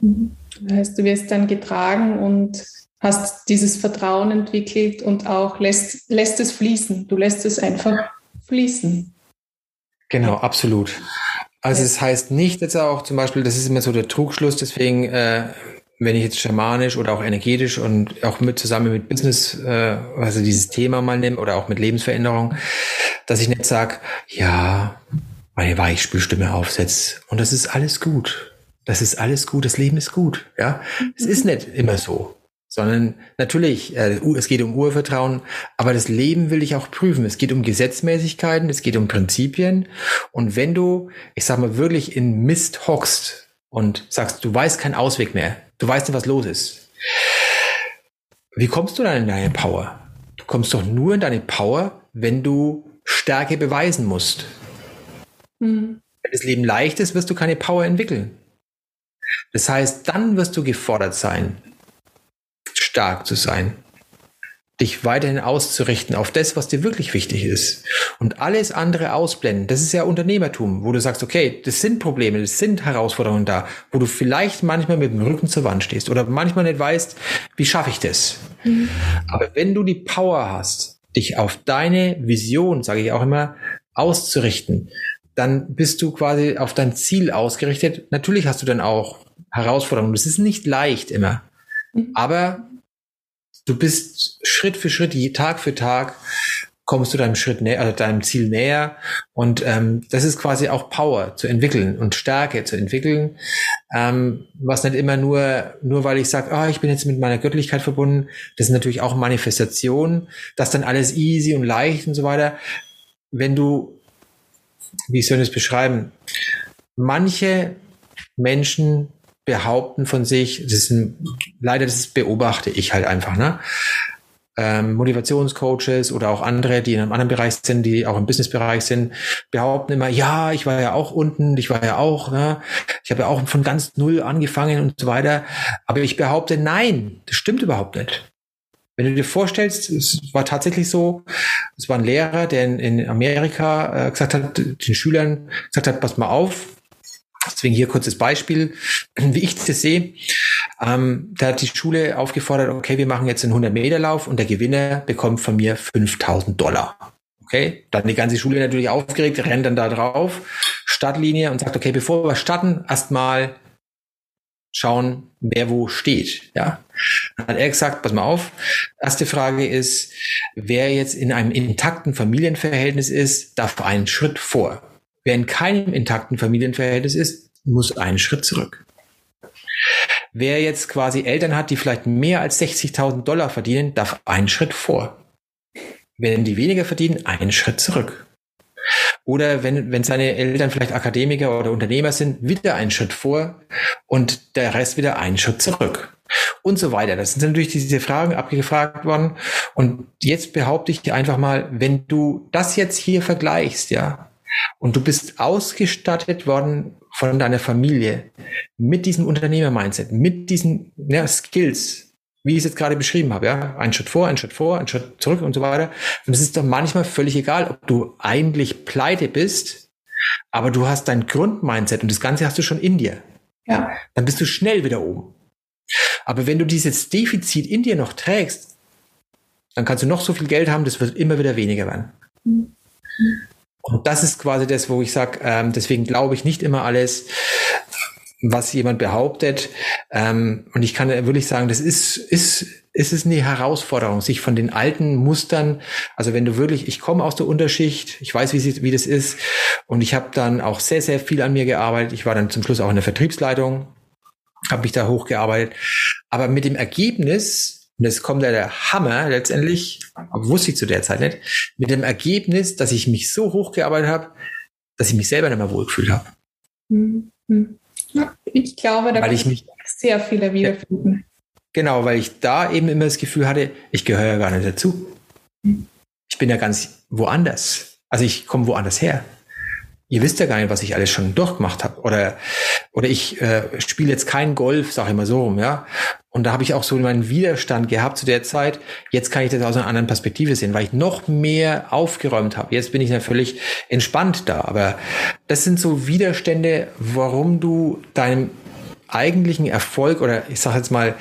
Mhm. Das heißt, du wirst dann getragen und hast dieses Vertrauen entwickelt und auch lässt, lässt es fließen. Du lässt es einfach fließen. Genau, absolut. Also es heißt nicht jetzt auch zum Beispiel, das ist immer so der Trugschluss, deswegen, äh, wenn ich jetzt schamanisch oder auch energetisch und auch mit zusammen mit Business, äh, also dieses Thema mal nehme oder auch mit Lebensveränderung, dass ich nicht sage, ja, meine Weichspülstimme aufsetze und das ist alles gut das ist alles gut, das Leben ist gut. Ja, es ist nicht immer so, sondern natürlich, äh, es geht um Urvertrauen, aber das Leben will ich auch prüfen. Es geht um Gesetzmäßigkeiten, es geht um Prinzipien. Und wenn du, ich sag mal, wirklich in Mist hockst und sagst, du weißt keinen Ausweg mehr, du weißt nicht, was los ist, wie kommst du dann in deine Power? Du kommst doch nur in deine Power, wenn du Stärke beweisen musst. Mhm. Wenn das Leben leicht ist, wirst du keine Power entwickeln. Das heißt, dann wirst du gefordert sein, stark zu sein, dich weiterhin auszurichten auf das, was dir wirklich wichtig ist und alles andere ausblenden. Das ist ja Unternehmertum, wo du sagst, okay, das sind Probleme, das sind Herausforderungen da, wo du vielleicht manchmal mit dem Rücken zur Wand stehst oder manchmal nicht weißt, wie schaffe ich das. Mhm. Aber wenn du die Power hast, dich auf deine Vision, sage ich auch immer, auszurichten, dann bist du quasi auf dein Ziel ausgerichtet. Natürlich hast du dann auch Herausforderungen. Das ist nicht leicht immer. Mhm. Aber du bist Schritt für Schritt, Tag für Tag kommst du deinem Schritt näher, also deinem Ziel näher. Und ähm, das ist quasi auch Power zu entwickeln und Stärke zu entwickeln. Ähm, was nicht immer nur, nur weil ich sage, ah, ich bin jetzt mit meiner Göttlichkeit verbunden, das ist natürlich auch Manifestation, das dann alles easy und leicht und so weiter. Wenn du wie soll ich das beschreiben? Manche Menschen behaupten von sich, das ist ein, leider das beobachte ich halt einfach, ne? Ähm, Motivationscoaches oder auch andere, die in einem anderen Bereich sind, die auch im Businessbereich sind, behaupten immer, ja, ich war ja auch unten, ich war ja auch, ne? ich habe ja auch von ganz null angefangen und so weiter. Aber ich behaupte, nein, das stimmt überhaupt nicht. Wenn du dir vorstellst, es war tatsächlich so, es war ein Lehrer, der in, in Amerika äh, gesagt hat, den Schülern gesagt hat, pass mal auf, Deswegen hier kurzes Beispiel, *clears throat* wie ich das sehe. Ähm, da hat die Schule aufgefordert, okay, wir machen jetzt einen 100-Meter-Lauf und der Gewinner bekommt von mir 5000 Dollar. Okay, dann die ganze Schule natürlich aufgeregt, rennt dann da drauf, Startlinie und sagt, okay, bevor wir starten, erstmal schauen, wer wo steht. Ja, dann hat er gesagt, pass mal auf. Erste Frage ist, wer jetzt in einem intakten Familienverhältnis ist, darf einen Schritt vor. Wer in keinem intakten Familienverhältnis ist, muss einen Schritt zurück. Wer jetzt quasi Eltern hat, die vielleicht mehr als 60.000 Dollar verdienen, darf einen Schritt vor. Wenn die weniger verdienen, einen Schritt zurück. Oder wenn, wenn seine Eltern vielleicht Akademiker oder Unternehmer sind, wieder einen Schritt vor und der Rest wieder einen Schritt zurück. Und so weiter. Das sind natürlich diese Fragen abgefragt worden. Und jetzt behaupte ich dir einfach mal, wenn du das jetzt hier vergleichst, ja, und du bist ausgestattet worden von deiner Familie mit diesem Unternehmer-Mindset, mit diesen ja, Skills, wie ich es jetzt gerade beschrieben habe, ja, ein Schritt vor, ein Schritt vor, ein Schritt zurück und so weiter. Und es ist doch manchmal völlig egal, ob du eigentlich pleite bist, aber du hast dein Grundmindset und das Ganze hast du schon in dir. Ja. Dann bist du schnell wieder oben. Aber wenn du dieses Defizit in dir noch trägst, dann kannst du noch so viel Geld haben, das wird immer wieder weniger werden. Mhm. Und das ist quasi das, wo ich sage, ähm, deswegen glaube ich nicht immer alles, was jemand behauptet. Ähm, und ich kann wirklich sagen, das ist, ist, ist es eine Herausforderung, sich von den alten Mustern, also wenn du wirklich, ich komme aus der Unterschicht, ich weiß, wie, sie, wie das ist, und ich habe dann auch sehr, sehr viel an mir gearbeitet. Ich war dann zum Schluss auch in der Vertriebsleitung, habe mich da hochgearbeitet. Aber mit dem Ergebnis, und es kommt ja der Hammer letztendlich, wusste ich zu der Zeit nicht, mit dem Ergebnis, dass ich mich so hochgearbeitet habe, dass ich mich selber nicht mehr wohlgefühlt habe. Mhm. Ich glaube, da weil ich mich sehr viele wiederfinden. Genau, weil ich da eben immer das Gefühl hatte, ich gehöre ja gar nicht dazu. Ich bin ja ganz woanders. Also ich komme woanders her ihr wisst ja gar nicht, was ich alles schon durchgemacht habe. Oder, oder ich äh, spiele jetzt keinen Golf, sag ich mal so rum, ja. Und da habe ich auch so meinen Widerstand gehabt zu der Zeit. Jetzt kann ich das aus einer anderen Perspektive sehen, weil ich noch mehr aufgeräumt habe. Jetzt bin ich völlig entspannt da. Aber das sind so Widerstände, warum du deinem eigentlichen Erfolg oder ich sage jetzt mal,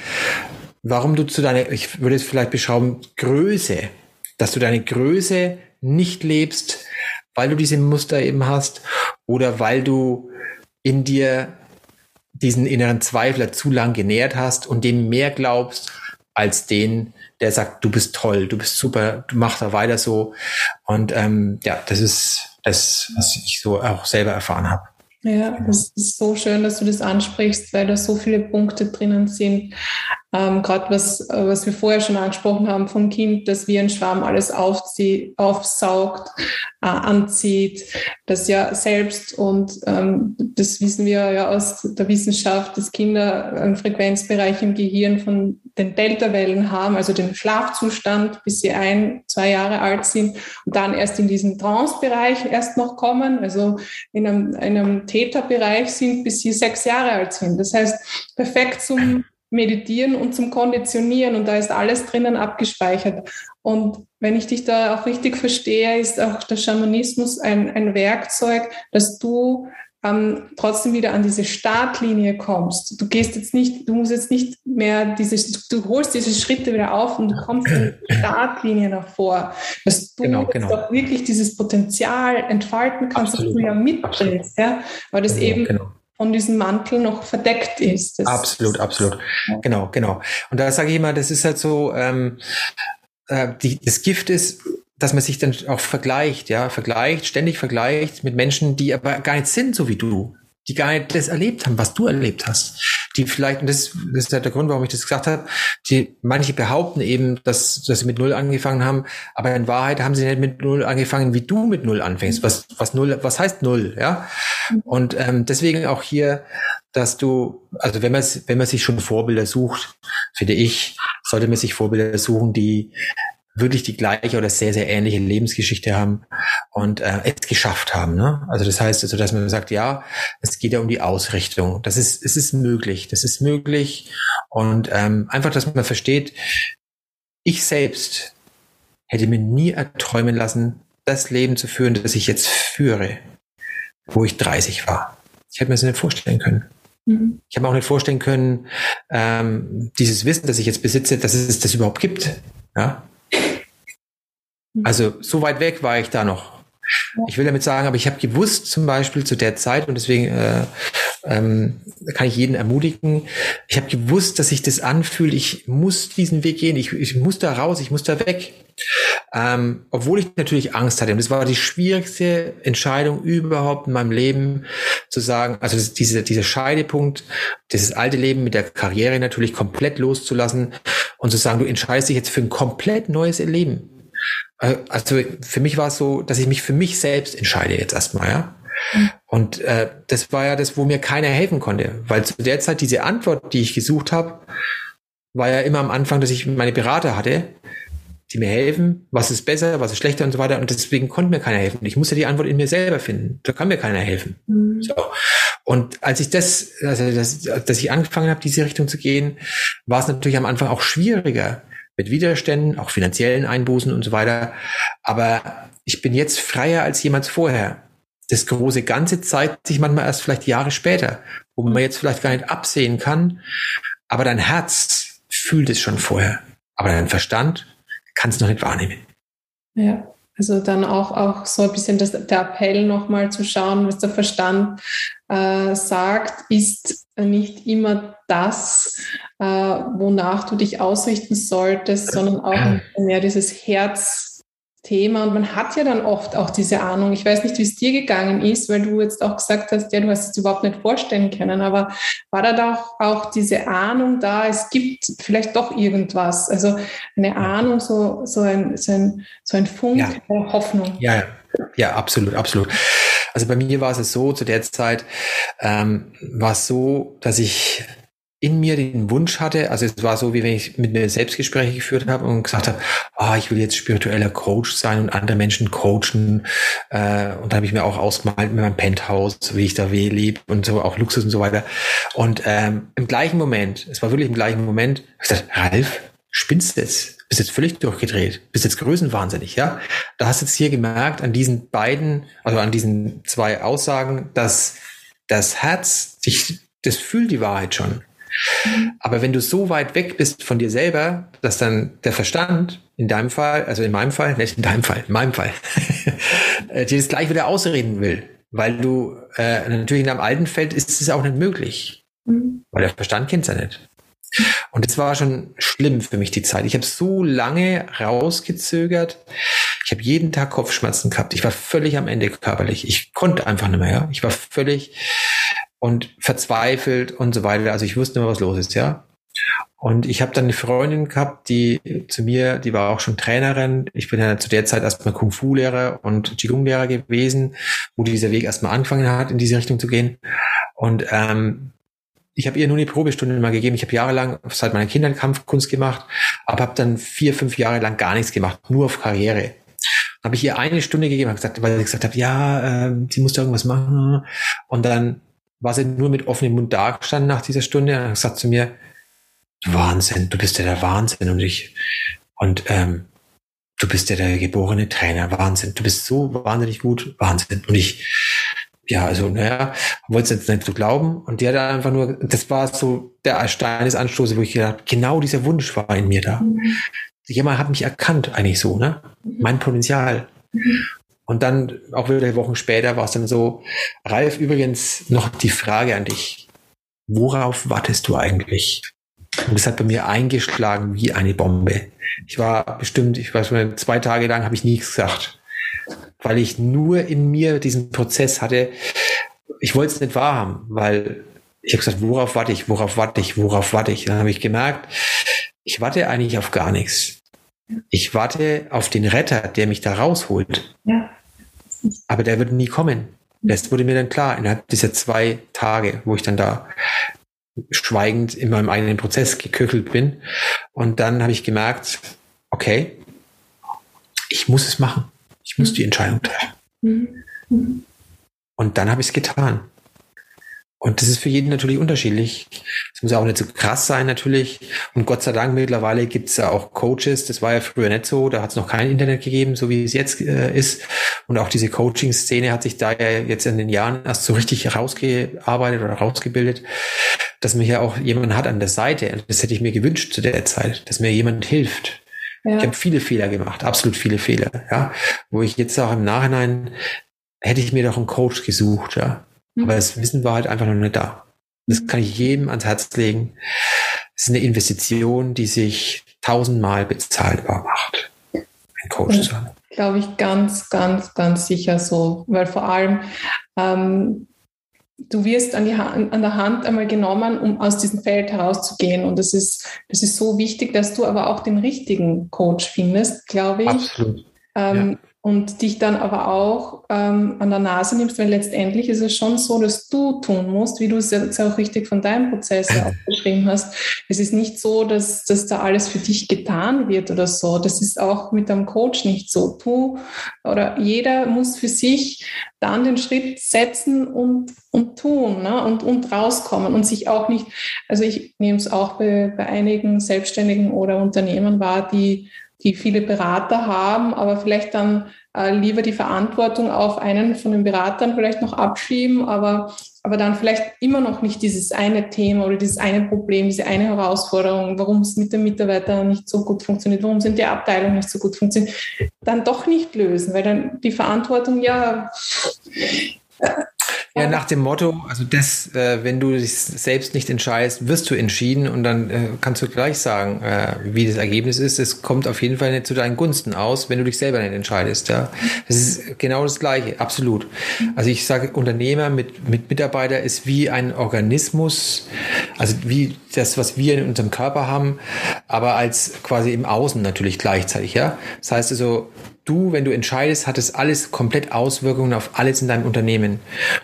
warum du zu deiner, ich würde es vielleicht beschreiben, Größe, dass du deine Größe nicht lebst, weil du diese Muster eben hast oder weil du in dir diesen inneren Zweifler zu lang genährt hast und dem mehr glaubst als den, der sagt, du bist toll, du bist super, du machst da weiter so. Und ähm, ja, das ist das, was ich so auch selber erfahren habe. Ja, das ist so schön, dass du das ansprichst, weil da so viele Punkte drinnen sind. Ähm, Gerade was, was wir vorher schon angesprochen haben vom Kind, dass wie ein Schwarm alles aufzieht, aufsaugt, äh, anzieht, das ja selbst und ähm, das wissen wir ja aus der Wissenschaft, dass Kinder einen Frequenzbereich im Gehirn von den Delta-Wellen haben, also den Schlafzustand, bis sie ein, zwei Jahre alt sind und dann erst in diesen Trance-Bereich erst noch kommen, also in einem, einem Theta-Bereich sind, bis sie sechs Jahre alt sind. Das heißt, perfekt zum Meditieren und zum Konditionieren und da ist alles drinnen abgespeichert. Und wenn ich dich da auch richtig verstehe, ist auch der Schamanismus ein, ein Werkzeug, dass du ähm, trotzdem wieder an diese Startlinie kommst. Du gehst jetzt nicht, du musst jetzt nicht mehr diese, du holst diese Schritte wieder auf und du kommst in die *clears throat* Startlinie nach vor, dass du genau, genau. auch wirklich dieses Potenzial entfalten kannst, Absolut. das du ja mitbringst, ja, weil das genau, eben genau von diesem Mantel noch verdeckt ist. Das absolut, absolut. Genau, genau. Und da sage ich immer, das ist halt so, ähm, äh, die, das Gift ist, dass man sich dann auch vergleicht, ja, vergleicht, ständig vergleicht mit Menschen, die aber gar nicht sind, so wie du die gar nicht das erlebt haben, was du erlebt hast. Die vielleicht, und das, das ist ja der Grund, warum ich das gesagt habe, die manche behaupten eben, dass, dass sie mit Null angefangen haben, aber in Wahrheit haben sie nicht mit Null angefangen, wie du mit Null anfängst. Was, was Null, was heißt Null, ja? Und ähm, deswegen auch hier, dass du, also wenn man wenn man sich schon Vorbilder sucht, finde ich, sollte man sich Vorbilder suchen, die wirklich die gleiche oder sehr, sehr ähnliche Lebensgeschichte haben und äh, es geschafft haben. Ne? Also das heißt, also, dass man sagt, ja, es geht ja um die Ausrichtung. Das ist, es ist möglich, das ist möglich. Und ähm, einfach, dass man versteht, ich selbst hätte mir nie erträumen lassen, das Leben zu führen, das ich jetzt führe, wo ich 30 war. Ich hätte mir das nicht vorstellen können. Mhm. Ich habe mir auch nicht vorstellen können, ähm, dieses Wissen, das ich jetzt besitze, dass es das überhaupt gibt. Ja? Mhm. Also so weit weg war ich da noch. Ich will damit sagen, aber ich habe gewusst zum Beispiel zu der Zeit und deswegen äh, ähm, kann ich jeden ermutigen. Ich habe gewusst, dass sich das anfühlt. Ich muss diesen Weg gehen. Ich, ich muss da raus. Ich muss da weg. Ähm, obwohl ich natürlich Angst hatte. Und das war die schwierigste Entscheidung überhaupt in meinem Leben, zu sagen, also diese, dieser Scheidepunkt, dieses alte Leben mit der Karriere natürlich komplett loszulassen und zu sagen, du entscheidest dich jetzt für ein komplett neues Leben. Äh, also für mich war es so, dass ich mich für mich selbst entscheide jetzt erstmal, ja. Und äh, das war ja das, wo mir keiner helfen konnte, weil zu der Zeit diese Antwort, die ich gesucht habe, war ja immer am Anfang, dass ich meine Berater hatte, die mir helfen, was ist besser, was ist schlechter und so weiter. Und deswegen konnte mir keiner helfen. Ich musste die Antwort in mir selber finden. Da kann mir keiner helfen. Mhm. So. Und als ich das, also das, dass ich angefangen habe, diese Richtung zu gehen, war es natürlich am Anfang auch schwieriger mit Widerständen, auch finanziellen Einbußen und so weiter. Aber ich bin jetzt freier als jemals vorher. Das große Ganze zeigt sich manchmal erst vielleicht Jahre später, wo man jetzt vielleicht gar nicht absehen kann. Aber dein Herz fühlt es schon vorher. Aber dein Verstand kann es noch nicht wahrnehmen. Ja, also dann auch, auch so ein bisschen das, der Appell nochmal zu schauen, was der Verstand äh, sagt, ist nicht immer das, äh, wonach du dich ausrichten solltest, sondern auch *clears throat* mehr dieses Herz Thema und man hat ja dann oft auch diese Ahnung. Ich weiß nicht, wie es dir gegangen ist, weil du jetzt auch gesagt hast, ja, du hast es überhaupt nicht vorstellen können, aber war da doch auch diese Ahnung da, es gibt vielleicht doch irgendwas, also eine Ahnung, so, so, ein, so, ein, so ein Funk ja. Hoffnung. Ja, ja, absolut, absolut. Also bei mir war es so, zu der Zeit ähm, war es so, dass ich in mir den Wunsch hatte, also es war so, wie wenn ich mit mir Selbstgespräche geführt habe und gesagt habe, ah, ich will jetzt spiritueller Coach sein und andere Menschen coachen. Äh, und da habe ich mir auch ausgemalt mit meinem Penthouse, wie ich da lebe und so, auch Luxus und so weiter. Und ähm, im gleichen Moment, es war wirklich im gleichen Moment, habe ich gesagt, Ralf, spinnst du jetzt? Bist jetzt völlig durchgedreht, bist jetzt größenwahnsinnig, ja? Da hast du jetzt hier gemerkt an diesen beiden, also an diesen zwei Aussagen, dass das Herz sich, das fühlt die Wahrheit schon. Aber wenn du so weit weg bist von dir selber, dass dann der Verstand, in deinem Fall, also in meinem Fall, nicht in deinem Fall, in meinem Fall, *laughs* äh, dir das gleich wieder ausreden will, weil du äh, natürlich in deinem alten Feld ist es auch nicht möglich, mhm. weil der Verstand kennt es ja nicht. Und es war schon schlimm für mich die Zeit. Ich habe so lange rausgezögert. Ich habe jeden Tag Kopfschmerzen gehabt. Ich war völlig am Ende körperlich. Ich konnte einfach nicht mehr. Ja? Ich war völlig und verzweifelt und so weiter. Also ich wusste immer, was los ist, ja. Und ich habe dann eine Freundin gehabt, die zu mir, die war auch schon Trainerin. Ich bin ja zu der Zeit erstmal Kung-Fu-Lehrer und Qigong-Lehrer gewesen, wo dieser Weg erstmal angefangen hat, in diese Richtung zu gehen. Und ähm, ich habe ihr nur eine Probestunde mal gegeben. Ich habe jahrelang seit meiner Kindern Kampfkunst gemacht, aber habe dann vier, fünf Jahre lang gar nichts gemacht, nur auf Karriere. Habe ich ihr eine Stunde gegeben, habe gesagt, weil sie gesagt hat, ja, äh, sie muss da irgendwas machen. Und dann war sie nur mit offenem Mund da gestanden nach dieser Stunde und hat gesagt zu mir, Wahnsinn, du bist ja der Wahnsinn und ich, und ähm, du bist ja der geborene Trainer, Wahnsinn, du bist so wahnsinnig gut, Wahnsinn. Und ich, ja, also, naja, wollte es jetzt nicht so glauben. Und die hat einfach nur, das war so der Stein des Anstoßes, wo ich gedacht genau dieser Wunsch war in mir da. Mhm. Jemand hat mich erkannt, eigentlich so, ne? Mein Potenzial. Mhm. Und dann, auch wieder Wochen später, war es dann so, Ralf, übrigens noch die Frage an dich. Worauf wartest du eigentlich? Und das hat bei mir eingeschlagen wie eine Bombe. Ich war bestimmt, ich weiß nicht, zwei Tage lang habe ich nichts gesagt. Weil ich nur in mir diesen Prozess hatte. Ich wollte es nicht wahrhaben, weil ich habe gesagt, worauf warte ich, worauf warte ich, worauf warte ich? Dann habe ich gemerkt, ich warte eigentlich auf gar nichts. Ich warte auf den Retter, der mich da rausholt. Ja. Aber der wird nie kommen. Das wurde mir dann klar innerhalb dieser zwei Tage, wo ich dann da schweigend in meinem eigenen Prozess geköchelt bin. Und dann habe ich gemerkt, okay, ich muss es machen. Ich muss die Entscheidung treffen. Mhm. Und dann habe ich es getan. Und das ist für jeden natürlich unterschiedlich. Es muss auch nicht so krass sein natürlich. Und Gott sei Dank mittlerweile gibt es ja auch Coaches. Das war ja früher nicht so. Da hat es noch kein Internet gegeben, so wie es jetzt äh, ist. Und auch diese Coaching-Szene hat sich da ja jetzt in den Jahren erst so richtig herausgearbeitet oder rausgebildet, dass man ja auch jemanden hat an der Seite. Das hätte ich mir gewünscht zu der Zeit, dass mir jemand hilft. Ja. Ich habe viele Fehler gemacht, absolut viele Fehler, ja. Wo ich jetzt auch im Nachhinein hätte ich mir doch einen Coach gesucht, ja aber das Wissen war halt einfach noch nicht da. Das kann ich jedem ans Herz legen. Es ist eine Investition, die sich tausendmal bezahlbar macht. Ein Coach zu haben. Glaube ich ganz, ganz, ganz sicher so, weil vor allem ähm, du wirst an, die Hand, an der Hand einmal genommen, um aus diesem Feld herauszugehen. Und das ist, das ist so wichtig, dass du aber auch den richtigen Coach findest, glaube ich. Absolut. Ähm, ja und dich dann aber auch ähm, an der Nase nimmst, weil letztendlich ist es schon so, dass du tun musst, wie du es jetzt auch richtig von deinem Prozess *laughs* auch beschrieben hast. Es ist nicht so, dass, dass da alles für dich getan wird oder so. Das ist auch mit einem Coach nicht so. Du oder jeder muss für sich dann den Schritt setzen und, und tun ne? und, und rauskommen und sich auch nicht, also ich nehme es auch bei, bei einigen Selbstständigen oder Unternehmen wahr, die die viele Berater haben, aber vielleicht dann äh, lieber die Verantwortung auf einen von den Beratern vielleicht noch abschieben, aber, aber dann vielleicht immer noch nicht dieses eine Thema oder dieses eine Problem, diese eine Herausforderung, warum es mit den Mitarbeitern nicht so gut funktioniert, warum sind die Abteilungen nicht so gut funktioniert, dann doch nicht lösen, weil dann die Verantwortung ja ja, nach dem Motto, also das, äh, wenn du dich selbst nicht entscheidest, wirst du entschieden und dann äh, kannst du gleich sagen, äh, wie das Ergebnis ist. Es kommt auf jeden Fall nicht zu deinen Gunsten aus, wenn du dich selber nicht entscheidest. Ja, das ist genau das Gleiche, absolut. Also ich sage, Unternehmer mit mit Mitarbeiter ist wie ein Organismus, also wie das, was wir in unserem Körper haben, aber als quasi im Außen natürlich gleichzeitig. Ja, das heißt also du, wenn du entscheidest, hat es alles komplett Auswirkungen auf alles in deinem Unternehmen.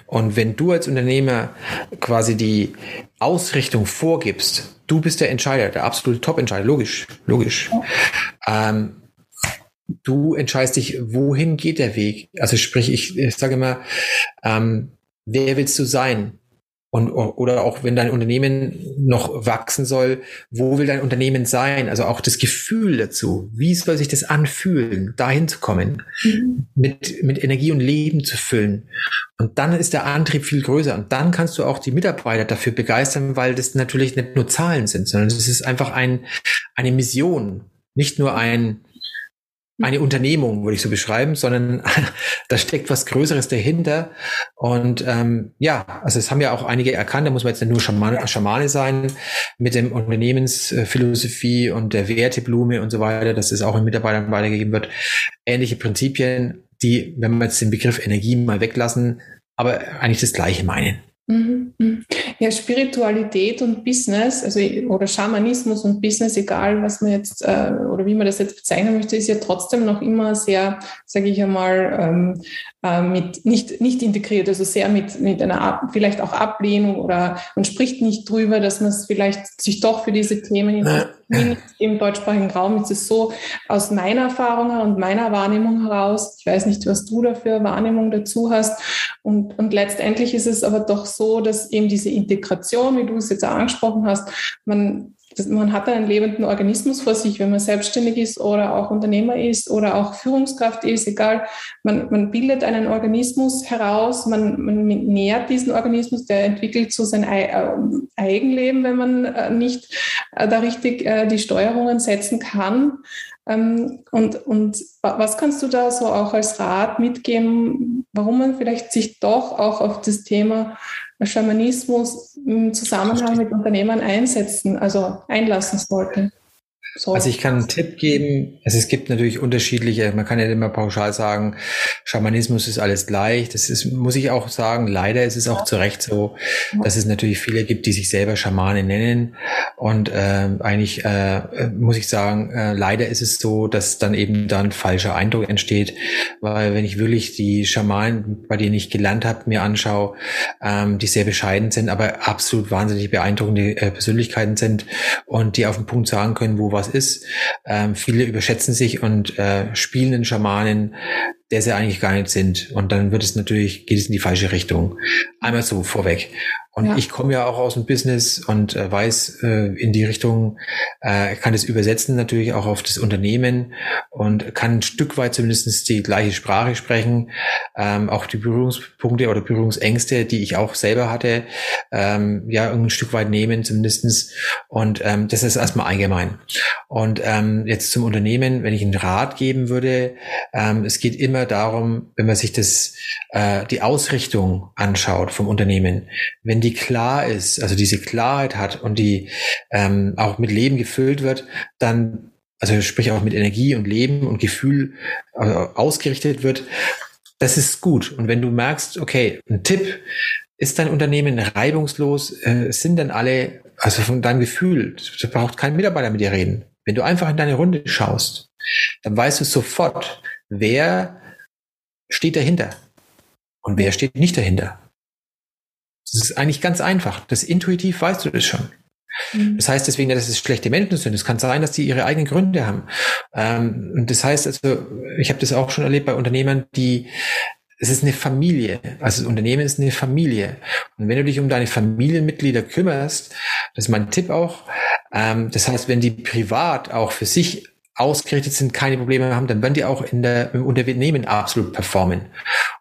Und wenn du als Unternehmer quasi die Ausrichtung vorgibst, du bist der Entscheider, der absolute Top-Entscheider, logisch, logisch. Ähm, du entscheidest dich, wohin geht der Weg. Also sprich, ich, ich sage immer, ähm, wer willst du sein? Und, oder auch wenn dein Unternehmen noch wachsen soll, wo will dein Unternehmen sein? Also auch das Gefühl dazu. Wie soll sich das anfühlen, dahin zu kommen, mhm. mit, mit Energie und Leben zu füllen? Und dann ist der Antrieb viel größer. Und dann kannst du auch die Mitarbeiter dafür begeistern, weil das natürlich nicht nur Zahlen sind, sondern es ist einfach ein, eine Mission. Nicht nur ein, eine Unternehmung, würde ich so beschreiben, sondern *laughs* da steckt was Größeres dahinter. Und ähm, ja, also es haben ja auch einige erkannt, da muss man jetzt nicht nur Schamane, Schamane sein mit dem Unternehmensphilosophie und der Werteblume und so weiter, dass es auch den Mitarbeitern weitergegeben wird. Ähnliche Prinzipien, die, wenn wir jetzt den Begriff Energie mal weglassen, aber eigentlich das Gleiche meinen. Mhm, mhm. Ja, Spiritualität und Business, also oder Schamanismus und Business, egal was man jetzt äh, oder wie man das jetzt bezeichnen möchte, ist ja trotzdem noch immer sehr, sage ich einmal, ähm, äh, mit nicht nicht integriert, also sehr mit mit einer Ab vielleicht auch Ablehnung oder man spricht nicht drüber, dass man es vielleicht sich doch für diese Themen interessiert. Im deutschsprachigen Raum ist es so aus meiner Erfahrung und meiner Wahrnehmung heraus. Ich weiß nicht, was du da für Wahrnehmung dazu hast. Und, und letztendlich ist es aber doch so, dass eben diese Integration, wie du es jetzt auch angesprochen hast, man das, man hat einen lebenden Organismus vor sich, wenn man selbstständig ist oder auch Unternehmer ist oder auch Führungskraft ist, egal. Man, man bildet einen Organismus heraus, man, man nährt diesen Organismus, der entwickelt so sein äh, Eigenleben, wenn man äh, nicht äh, da richtig die Steuerungen setzen kann. Ähm, und, und was kannst du da so auch als Rat mitgeben, warum man vielleicht sich doch auch auf das Thema Schamanismus im Zusammenhang mit Unternehmen einsetzen, also einlassen sollte? So. Also ich kann einen Tipp geben. Also es gibt natürlich unterschiedliche, man kann ja immer pauschal sagen, Schamanismus ist alles gleich. Das ist, muss ich auch sagen, leider ist es auch zu Recht so, dass es natürlich viele gibt, die sich selber Schamane nennen. Und äh, eigentlich äh, muss ich sagen, äh, leider ist es so, dass dann eben dann falscher Eindruck entsteht. Weil wenn ich wirklich die Schamanen, bei denen ich gelernt habe, mir anschaue, ähm, die sehr bescheiden sind, aber absolut wahnsinnig beeindruckende äh, Persönlichkeiten sind und die auf den Punkt sagen können, wo was was ist. Ähm, viele überschätzen sich und äh, spielen den Schamanen, der sie eigentlich gar nicht sind. Und dann wird es natürlich, geht es in die falsche Richtung. Einmal so vorweg. Und ja. ich komme ja auch aus dem Business und äh, weiß äh, in die Richtung, äh, kann es übersetzen natürlich auch auf das Unternehmen und kann ein Stück weit zumindest die gleiche Sprache sprechen. Ähm, auch die Berührungspunkte oder Berührungsängste, die ich auch selber hatte, ähm, ja, ein Stück weit nehmen zumindestens Und ähm, das ist erstmal allgemein. Und ähm, jetzt zum Unternehmen, wenn ich einen Rat geben würde, ähm, es geht immer darum, wenn man sich das, äh, die Ausrichtung anschaut vom Unternehmen, wenn die klar ist, also diese Klarheit hat und die ähm, auch mit Leben gefüllt wird, dann also sprich auch mit Energie und Leben und Gefühl äh, ausgerichtet wird, das ist gut. Und wenn du merkst, okay, ein Tipp, ist dein Unternehmen reibungslos, äh, sind dann alle, also von deinem Gefühl, da braucht kein Mitarbeiter mit dir reden. Wenn du einfach in deine Runde schaust, dann weißt du sofort, wer steht dahinter und wer steht nicht dahinter. Das ist eigentlich ganz einfach. Das intuitiv weißt du das schon. Mhm. Das heißt deswegen, dass es schlechte Menschen sind. Es kann sein, dass die ihre eigenen Gründe haben. Ähm, und das heißt also, ich habe das auch schon erlebt bei Unternehmern, die es ist eine Familie. Also das Unternehmen ist eine Familie. Und wenn du dich um deine Familienmitglieder kümmerst, das ist mein Tipp auch, ähm, das heißt, wenn die privat auch für sich ausgerichtet sind, keine Probleme haben, dann werden die auch in der, im Unternehmen absolut performen.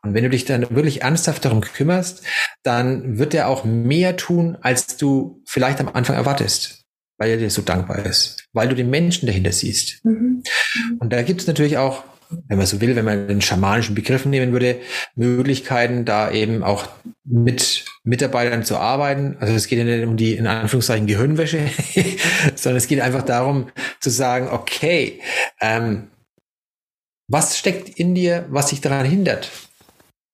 Und wenn du dich dann wirklich ernsthaft darum kümmerst, dann wird er auch mehr tun, als du vielleicht am Anfang erwartest, weil er dir so dankbar ist, weil du den Menschen dahinter siehst. Mhm. Und da gibt es natürlich auch wenn man so will, wenn man den schamanischen Begriff nehmen würde, Möglichkeiten, da eben auch mit Mitarbeitern zu arbeiten. Also es geht ja nicht um die in Anführungszeichen Gehirnwäsche, *laughs* sondern es geht einfach darum zu sagen, okay, ähm, was steckt in dir, was dich daran hindert,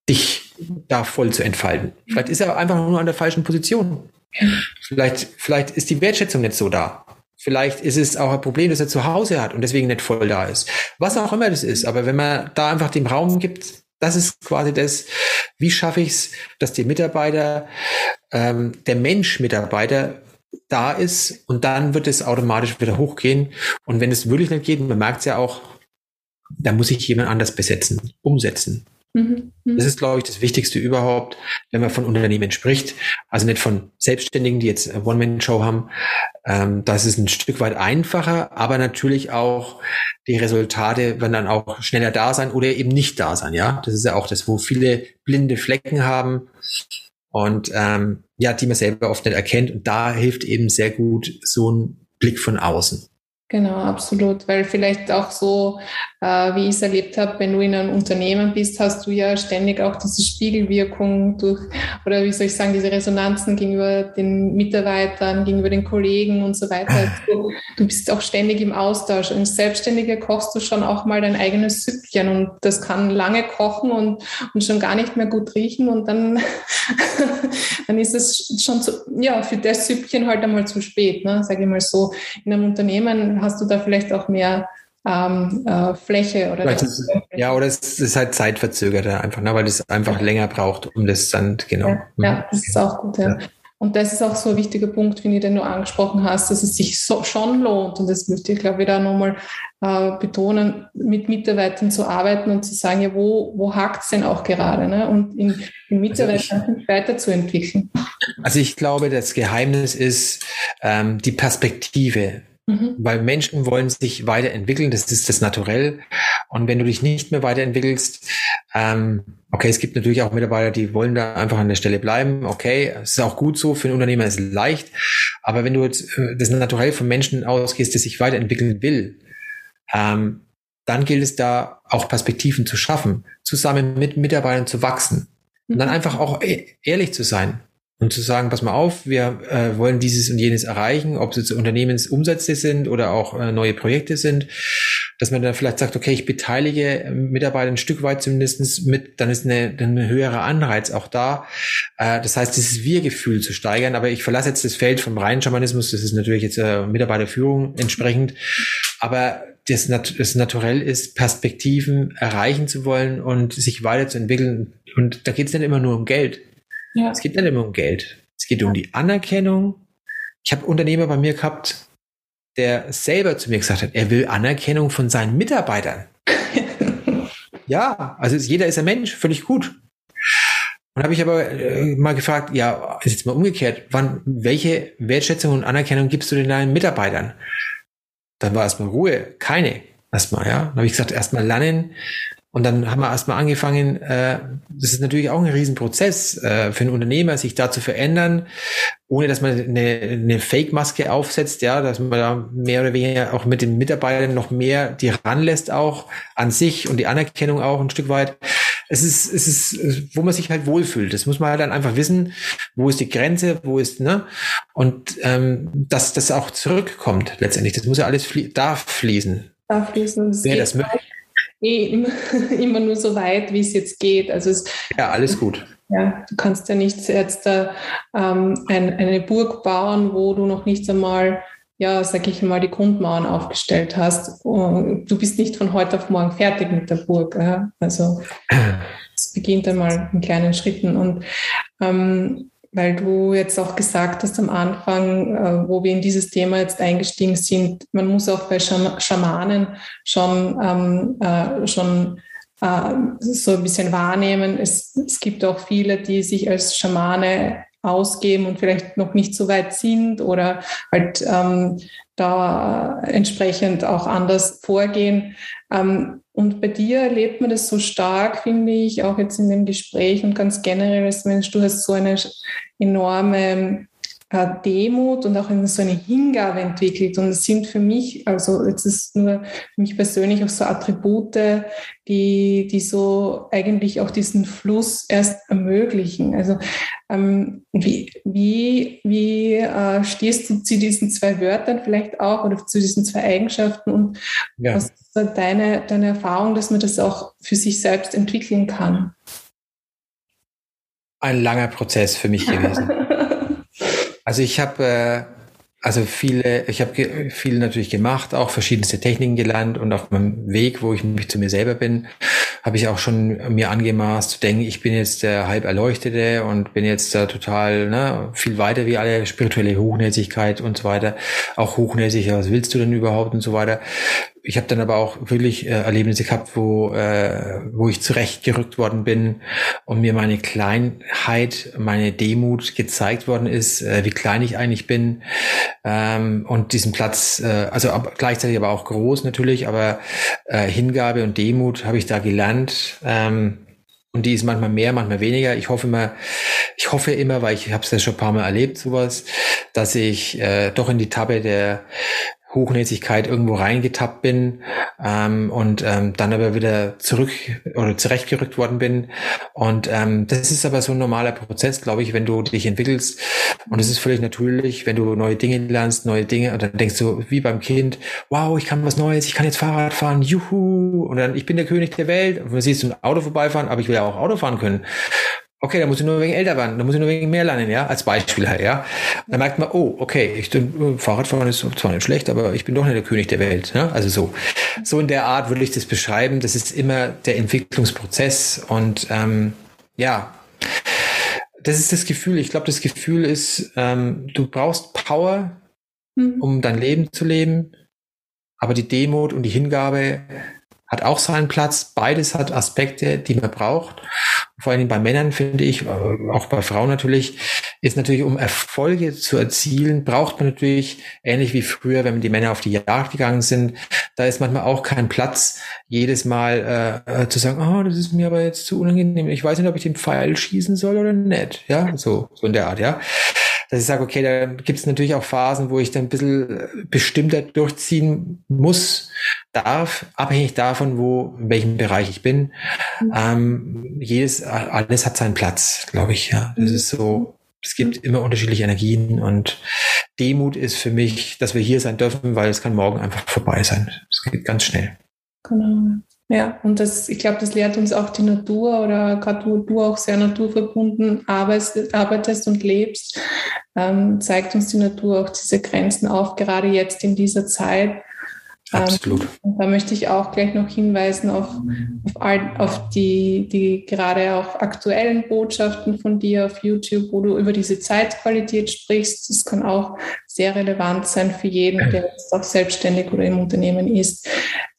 dich da voll zu entfalten? Vielleicht ist er einfach nur an der falschen Position. Vielleicht, vielleicht ist die Wertschätzung nicht so da. Vielleicht ist es auch ein Problem, dass er zu Hause hat und deswegen nicht voll da ist. Was auch immer das ist. Aber wenn man da einfach den Raum gibt, das ist quasi das, wie schaffe ich es, dass die Mitarbeiter, ähm, der Mensch Mitarbeiter da ist und dann wird es automatisch wieder hochgehen. Und wenn es wirklich nicht geht, man merkt es ja auch, da muss ich jemand anders besetzen, umsetzen. Mhm. mhm. Das ist, glaube ich, das Wichtigste überhaupt, wenn man von Unternehmen spricht. Also nicht von Selbstständigen, die jetzt One-Man-Show haben. Ähm, das ist ein Stück weit einfacher, aber natürlich auch die Resultate werden dann auch schneller da sein oder eben nicht da sein. Ja, das ist ja auch das, wo viele blinde Flecken haben und ähm, ja, die man selber oft nicht erkennt. Und da hilft eben sehr gut so ein Blick von außen. Genau, absolut. Weil vielleicht auch so, wie ich es erlebt habe, wenn du in einem Unternehmen bist, hast du ja ständig auch diese Spiegelwirkung durch, oder wie soll ich sagen, diese Resonanzen gegenüber den Mitarbeitern, gegenüber den Kollegen und so weiter. *laughs* Also, du bist auch ständig im Austausch. Und Selbstständige kochst du schon auch mal dein eigenes Süppchen und das kann lange kochen und, und schon gar nicht mehr gut riechen und dann, *laughs* dann ist es schon zu, ja, für das Süppchen halt einmal zu spät, ne, sage ich mal so. In einem Unternehmen hast du da vielleicht auch mehr ähm, äh, Fläche oder ist, ja oder es ist halt zeitverzögerter einfach, ne, weil es einfach länger braucht, um das dann genau. Ja, ja das ist auch gut. Ja. ja. Und das ist auch so ein wichtiger Punkt, finde ich, den du angesprochen hast, dass es sich so, schon lohnt. Und das möchte ich, glaube ich, da nochmal äh, betonen, mit Mitarbeitern zu arbeiten und zu sagen, ja, wo, wo hakt es denn auch gerade? Ne? Und in, in Mitarbeitern also ich, weiterzuentwickeln. Also ich glaube, das Geheimnis ist ähm, die Perspektive. Mhm. Weil Menschen wollen sich weiterentwickeln, das ist das Naturell. Und wenn du dich nicht mehr weiterentwickelst, ähm, okay, es gibt natürlich auch Mitarbeiter, die wollen da einfach an der Stelle bleiben. Okay, es ist auch gut so, für einen Unternehmer ist es leicht. Aber wenn du jetzt äh, das Naturell von Menschen ausgehst, der sich weiterentwickeln will, ähm, dann gilt es da auch Perspektiven zu schaffen, zusammen mit Mitarbeitern zu wachsen. Und dann mhm. einfach auch e-, ehrlich zu sein und zu sagen, pass mal auf, wir äh, wollen dieses und jenes erreichen, ob es jetzt Unternehmensumsätze sind oder auch äh, neue Projekte sind, dass man dann vielleicht sagt, okay, ich beteilige Mitarbeiter ein Stück weit zumindest mit, dann ist eine, ein höherer Anreiz auch da. Äh, das heißt, dieses Wir-Gefühl zu steigern, aber ich verlasse jetzt das Feld vom reinen Schamanismus, das ist natürlich jetzt äh, Mitarbeiterführung entsprechend, aber das, Nat das Naturell ist, Perspektiven erreichen zu wollen und sich weiterzuentwickeln. Und da geht es nicht immer nur um Geld ja. Es geht nicht immer um Geld. Es geht um die Anerkennung. Ich habe Unternehmer bei mir gehabt, der selber zu mir gesagt hat, er will Anerkennung von seinen Mitarbeitern. *laughs* ja, also jeder ist ein Mensch, völlig gut. Und habe ich aber äh, mal gefragt, ja, ist jetzt mal umgekehrt, wann, welche Wertschätzung und Anerkennung gibst du denn deinen Mitarbeitern? Dann war erstmal Ruhe, keine. Erstmal, ja. Dann habe ich gesagt, erstmal lernen, Und dann haben wir erstmal angefangen, äh, das ist natürlich auch ein Riesenprozess äh, für einen Unternehmer, sich da zu verändern, ohne dass man eine, eine Fake-Maske aufsetzt, ja, dass man da mehr oder weniger auch mit den Mitarbeitern noch mehr die ranlässt auch an sich und die Anerkennung auch ein Stück weit. Es ist, es ist, wo man sich halt wohlfühlt. Das muss man halt dann einfach wissen, wo ist die Grenze, wo ist, ne? Und ähm, dass das auch zurückkommt letztendlich. Das muss ja alles flie darf fließen. Darf fließen. Das Wer das möchte eh *laughs* immer, nur so weit, wie es jetzt geht. Also es, ja, alles gut. Ja, du kannst ja nicht jetzt äh, ähm, ein, eine Burg bauen, wo du noch nicht einmal, ja, sag ich mal, die Grundmauern aufgestellt hast. Du bist nicht von heute auf morgen fertig mit der Burg. Ja? Also *clears throat* es beginnt einmal in kleinen Schritten. Und ähm, weil du jetzt auch gesagt hast am Anfang, äh, wo wir in dieses Thema jetzt eingestiegen sind, man muss auch bei Schamanen schon, ähm, äh, schon äh, so ein bisschen wahrnehmen. Es, es gibt auch viele, die sich als Schamane ausgeben und vielleicht noch nicht so weit sind oder halt ähm, da entsprechend auch anders vorgehen. Ähm, und bei dir erlebt man das so stark, finde ich, auch jetzt in dem Gespräch und ganz generell als Mensch, du hast so eine enorme Demut und auch so eine Hingabe entwickelt. Und es sind für mich, also jetzt ist nur für mich persönlich auch so Attribute, die, die so eigentlich auch diesen Fluss erst ermöglichen. Also ähm, wie, wie, wie äh, stehst du zu diesen zwei Wörtern vielleicht auch oder zu diesen zwei Eigenschaften und ja. was ist deine, deine Erfahrung, dass man das auch für sich selbst entwickeln kann? Ein langer Prozess für mich gewesen. *laughs* Also ich habe äh, also viele, ich habe viel natürlich gemacht, auch verschiedenste Techniken gelernt und auf meinem Weg, wo ich mich zu mir selber bin, habe ich auch schon mir angemaßt zu denken, ich bin jetzt der halb Erleuchtete und bin jetzt da total ne, viel weiter wie alle spirituelle Hochnäsigkeit und so weiter, auch hochnäsig, was willst du denn überhaupt und so weiter ich habe dann aber auch wirklich äh, Erlebnisse gehabt, wo, äh, wo ich zurechtgerückt worden bin und mir meine Kleinheit, meine Demut gezeigt worden ist, äh, wie klein ich eigentlich bin ähm, und diesen Platz, äh, also ab, gleichzeitig aber auch groß natürlich, aber äh, Hingabe und Demut habe ich da gelernt. Ähm, und die ist manchmal mehr, manchmal weniger. Ich hoffe immer, ich hoffe immer, weil ich habe es ja schon ein paar Mal erlebt, sowas, dass ich äh, doch in die Tabelle der Hochnäsigkeit irgendwo reingetappt bin ähm, und ähm, dann aber wieder zurück oder zurechtgerückt worden bin. Und ähm, das ist aber so ein normaler Prozess, glaube ich, wenn du dich entwickelst. Und es ist völlig natürlich, wenn du neue Dinge lernst, neue Dinge, und dann denkst du, wie beim Kind, wow, ich kann was Neues, ich kann jetzt Fahrrad fahren, juhu, und dann, ich bin der König der Welt. Und dann siehst du ein Auto vorbeifahren, aber ich will ja auch Auto fahren können. Okay, da muss ich nur wegen älter werden, da muss ich nur wegen mehr lernen, ja, als Beispiel halt, ja. Dann merkt man, oh, okay, ich, äh, Fahrradfahren ist zwar nicht schlecht, aber ich bin doch nicht der König der Welt, ja. Also so, so in der Art würde ich das beschreiben. Das ist immer der Entwicklungsprozess und ähm, ja, das ist das Gefühl. Ich glaube, das Gefühl ist, ähm, du brauchst Power, mhm. um dein Leben zu leben, aber die Demut und die Hingabe hat auch seinen Platz. Beides hat Aspekte, die man braucht vor allem bei Männern finde ich, auch bei Frauen natürlich, ist natürlich, um Erfolge zu erzielen, braucht man natürlich, ähnlich wie früher, wenn die Männer auf die Jagd gegangen sind, da ist manchmal auch kein Platz, jedes Mal äh, äh, zu sagen, oh, das ist mir aber jetzt zu unangenehm. Ich weiß nicht, ob ich den Pfeil schießen soll oder nicht. Ja, so, so in der Art, ja dass ich sage, okay, da gibt es natürlich auch Phasen, wo ich dann ein bisschen bestimmter durchziehen muss, darf, abhängig davon, wo, in welchem Bereich ich bin. Mhm. Ähm, jedes, alles hat seinen Platz, glaube ich, ja. Das ist so, es gibt immer unterschiedliche Energien und Demut ist für mich, dass wir hier sein dürfen, weil es kann morgen einfach vorbei sein. Es geht ganz schnell. Genau. Ja, und das, ich glaube, das lehrt uns auch die Natur oder gerade wo du auch sehr naturverbunden arbeitest, arbeitest und lebst, ähm, zeigt uns die Natur auch diese Grenzen auf, gerade jetzt in dieser Zeit. Absolut. Ähm, da möchte ich auch gleich noch hinweisen auf, auf, all, auf die, die gerade auch aktuellen Botschaften von dir auf YouTube, wo du über diese Zeitqualität sprichst. Das kann auch sehr relevant sein für jeden, der jetzt auch selbstständig oder im Unternehmen ist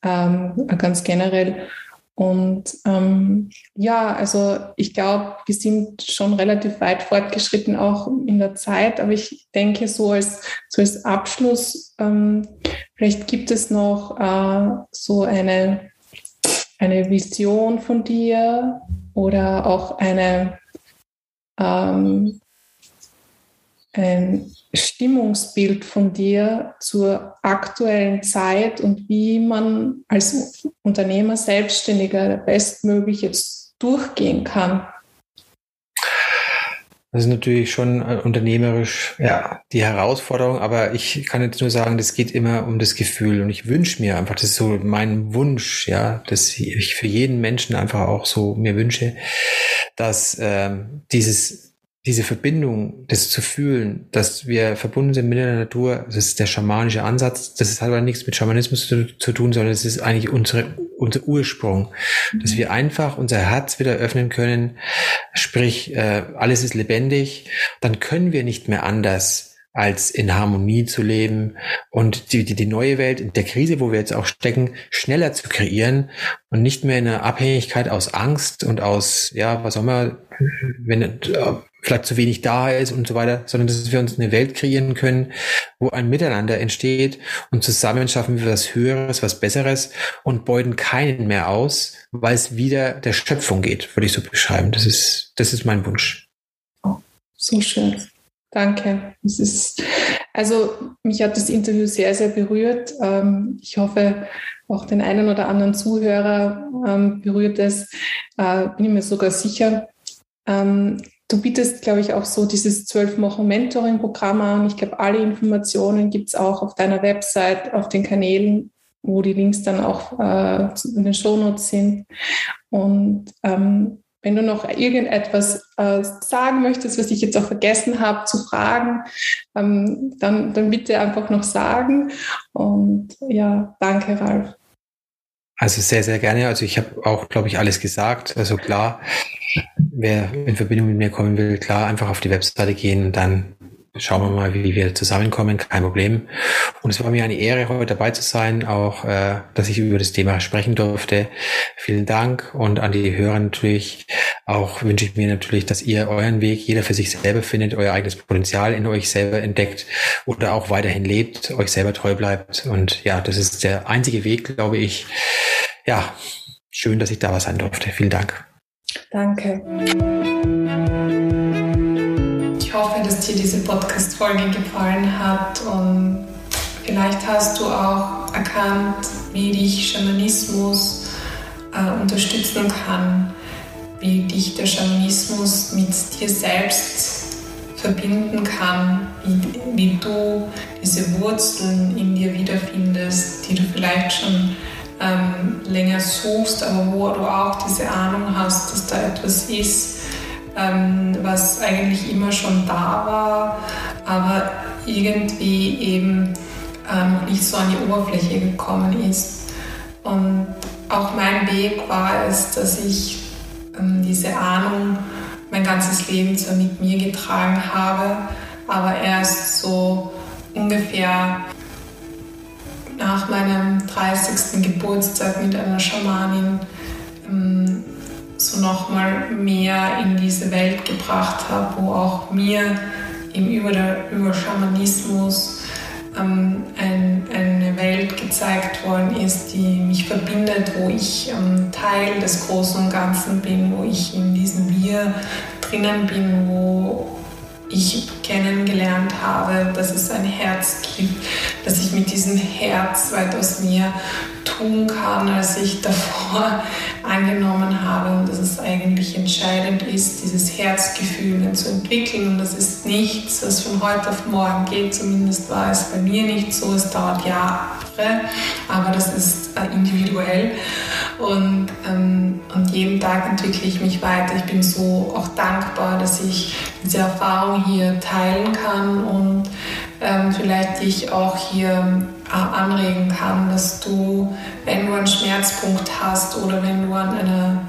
ähm, ganz generell. Und ähm, ja, also ich glaube, wir sind schon relativ weit fortgeschritten auch in der Zeit, aber ich denke, so als, so als Abschluss, ähm, vielleicht gibt es noch äh, so eine eine Vision von dir oder auch eine, ähm, ein Stimmungsbild von dir zur aktuellen Zeit und wie man als Unternehmer, Selbstständiger bestmöglich jetzt durchgehen kann? Das ist natürlich schon äh, unternehmerisch ja, die Herausforderung, aber ich kann jetzt nur sagen, das geht immer um das Gefühl. Und ich wünsche mir einfach, das ist so mein Wunsch, ja, dass ich für jeden Menschen einfach auch so mir wünsche, dass ähm, dieses diese Verbindung, das zu fühlen, dass wir verbunden sind mit der Natur, das ist der schamanische Ansatz. Das hat aber nichts mit Schamanismus zu, zu tun, sondern es ist eigentlich unsere, unser Ursprung, dass wir einfach unser Herz wieder öffnen können. Sprich, äh, alles ist lebendig. Dann können wir nicht mehr anders als in Harmonie zu leben und die, die, die neue Welt in der Krise, wo wir jetzt auch stecken, schneller zu kreieren und nicht mehr in einer Abhängigkeit aus Angst und aus, ja, was auch immer, wenn vielleicht zu wenig da ist und so weiter, sondern dass wir uns eine Welt kreieren können, wo ein Miteinander entsteht und zusammen schaffen wir was Höheres, was Besseres und beuten keinen mehr aus, weil es wieder der Schöpfung geht, würde ich so beschreiben. Das ist, das ist mein Wunsch. So schön. Danke. Es ist, also mich hat das Interview sehr, sehr berührt. Ähm, ich hoffe, auch den einen oder anderen Zuhörer ähm, berührt es. Äh, bin ich mir sogar sicher. Ähm, du bietest, glaube ich, auch so dieses zwölf Wochen Mentoring-Programm an. Ich glaube, alle Informationen gibt es auch auf deiner Website, auf den Kanälen, wo die Links dann auch äh, in den Shownotes sind. Und ähm, wenn du noch irgendetwas äh, sagen möchtest, was ich jetzt auch vergessen habe zu fragen, ähm, dann, dann bitte einfach noch sagen. Und ja, danke, Ralf. Also sehr, sehr gerne. Also ich habe auch, glaube ich, alles gesagt. Also klar, wer in Verbindung mit mir kommen will, klar, einfach auf die Webseite gehen und dann schauen wir mal, wie wir zusammenkommen, kein Problem. Und es war mir eine Ehre, heute dabei zu sein, auch, äh, dass ich über das Thema sprechen durfte. Vielen Dank und an die Hörer natürlich auch wünsche ich mir natürlich, dass ihr euren Weg, jeder für sich selber findet, euer eigenes Potenzial in euch selber entdeckt oder auch weiterhin lebt, euch selber treu bleibt. Und ja, das ist der einzige Weg, glaube ich. Ja, schön, dass ich da sein durfte. Vielen Dank. Danke. Ich hoffe, dass dir diese Podcast-Folge gefallen hat und vielleicht hast du auch erkannt, wie dich Schamanismus äh, unterstützen kann, wie dich der Schamanismus mit dir selbst verbinden kann, wie, wie du diese Wurzeln in dir wiederfindest, die du vielleicht schon ähm, länger suchst, aber wo du auch diese Ahnung hast, dass da etwas ist, ähm, was eigentlich immer schon da war, aber irgendwie eben äh, noch nicht so an die Oberfläche gekommen ist. Und auch mein Weg war es, dass ich ähm, diese Ahnung mein ganzes Leben zwar mit mir getragen habe, aber erst so ungefähr nach meinem 30. Geburtstag mit einer Schamanin ähm, so nochmal mehr in diese Welt gebracht habe, wo auch mir eben über, der, über Schamanismus ähm, ein, eine Welt gezeigt worden ist, die mich verbindet, wo ich ähm, Teil des Großen und Ganzen bin, wo ich in diesem Wir drinnen bin, wo ich kennengelernt habe, dass es ein Herz gibt, dass ich mit diesem Herz weit aus mir tun kann, als ich davor *laughs* angenommen habe und dass es eigentlich entscheidend ist, dieses Herzgefühl zu entwickeln. Und das ist nichts, was von heute auf morgen geht, zumindest war es bei mir nicht so. Es dauert Jahre, aber das ist äh, individuell. Und, ähm, und jeden Tag entwickle ich mich weiter. Ich bin so auch dankbar, dass ich diese Erfahrung hier teilen kann und ähm, vielleicht dich auch hier äh, anregen kann, dass du, wenn du einen Schmerzpunkt hast oder wenn du an, einer,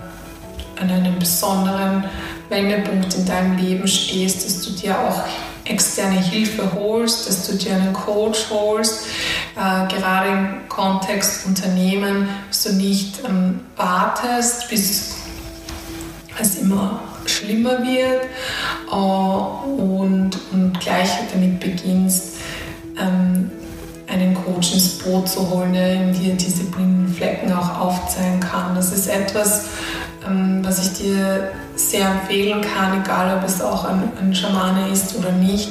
an einem besonderen Wendepunkt in deinem Leben stehst, dass du dir auch externe Hilfe holst, dass du dir einen Coach holst, äh, gerade im Kontext Unternehmen, dass du nicht ähm, wartest, bis es immer schlimmer wird und, und gleich damit beginnst, ähm, einen Coach ins Boot zu holen, der dir diese blinden Flecken auch aufzeigen kann. Das ist etwas, ähm, was ich dir sehr empfehlen kann, egal ob es auch ein, ein Schamane ist oder nicht.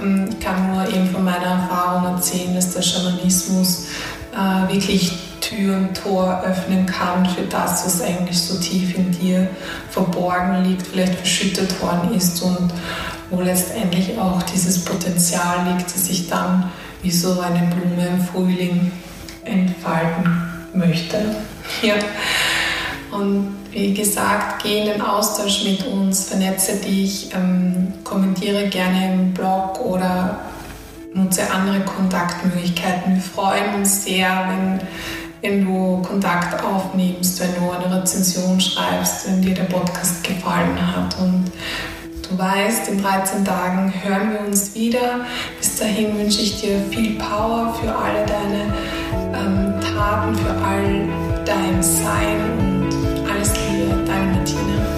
Ähm, ich kann nur eben von meiner Erfahrung erzählen, dass der Schamanismus äh, wirklich Tür und Tor öffnen kann für das, was eigentlich so tief in dir verborgen liegt, vielleicht verschüttet worden ist und wo letztendlich auch dieses Potenzial liegt, das sich dann wie so eine Blume im Frühling entfalten möchte. *laughs* Ja. Und wie gesagt, geh in den Austausch mit uns, vernetze dich, ähm, kommentiere gerne im Blog oder nutze andere Kontaktmöglichkeiten. Wir freuen uns sehr, wenn, wenn du Kontakt aufnimmst, wenn du eine Rezension schreibst, wenn dir der Podcast gefallen hat. Und du weißt, in 13 Tagen hören wir uns wieder. Bis dahin wünsche ich dir viel Power für alle deine ähm, Taten, für all dein Sein und alles Liebe, deine Martina.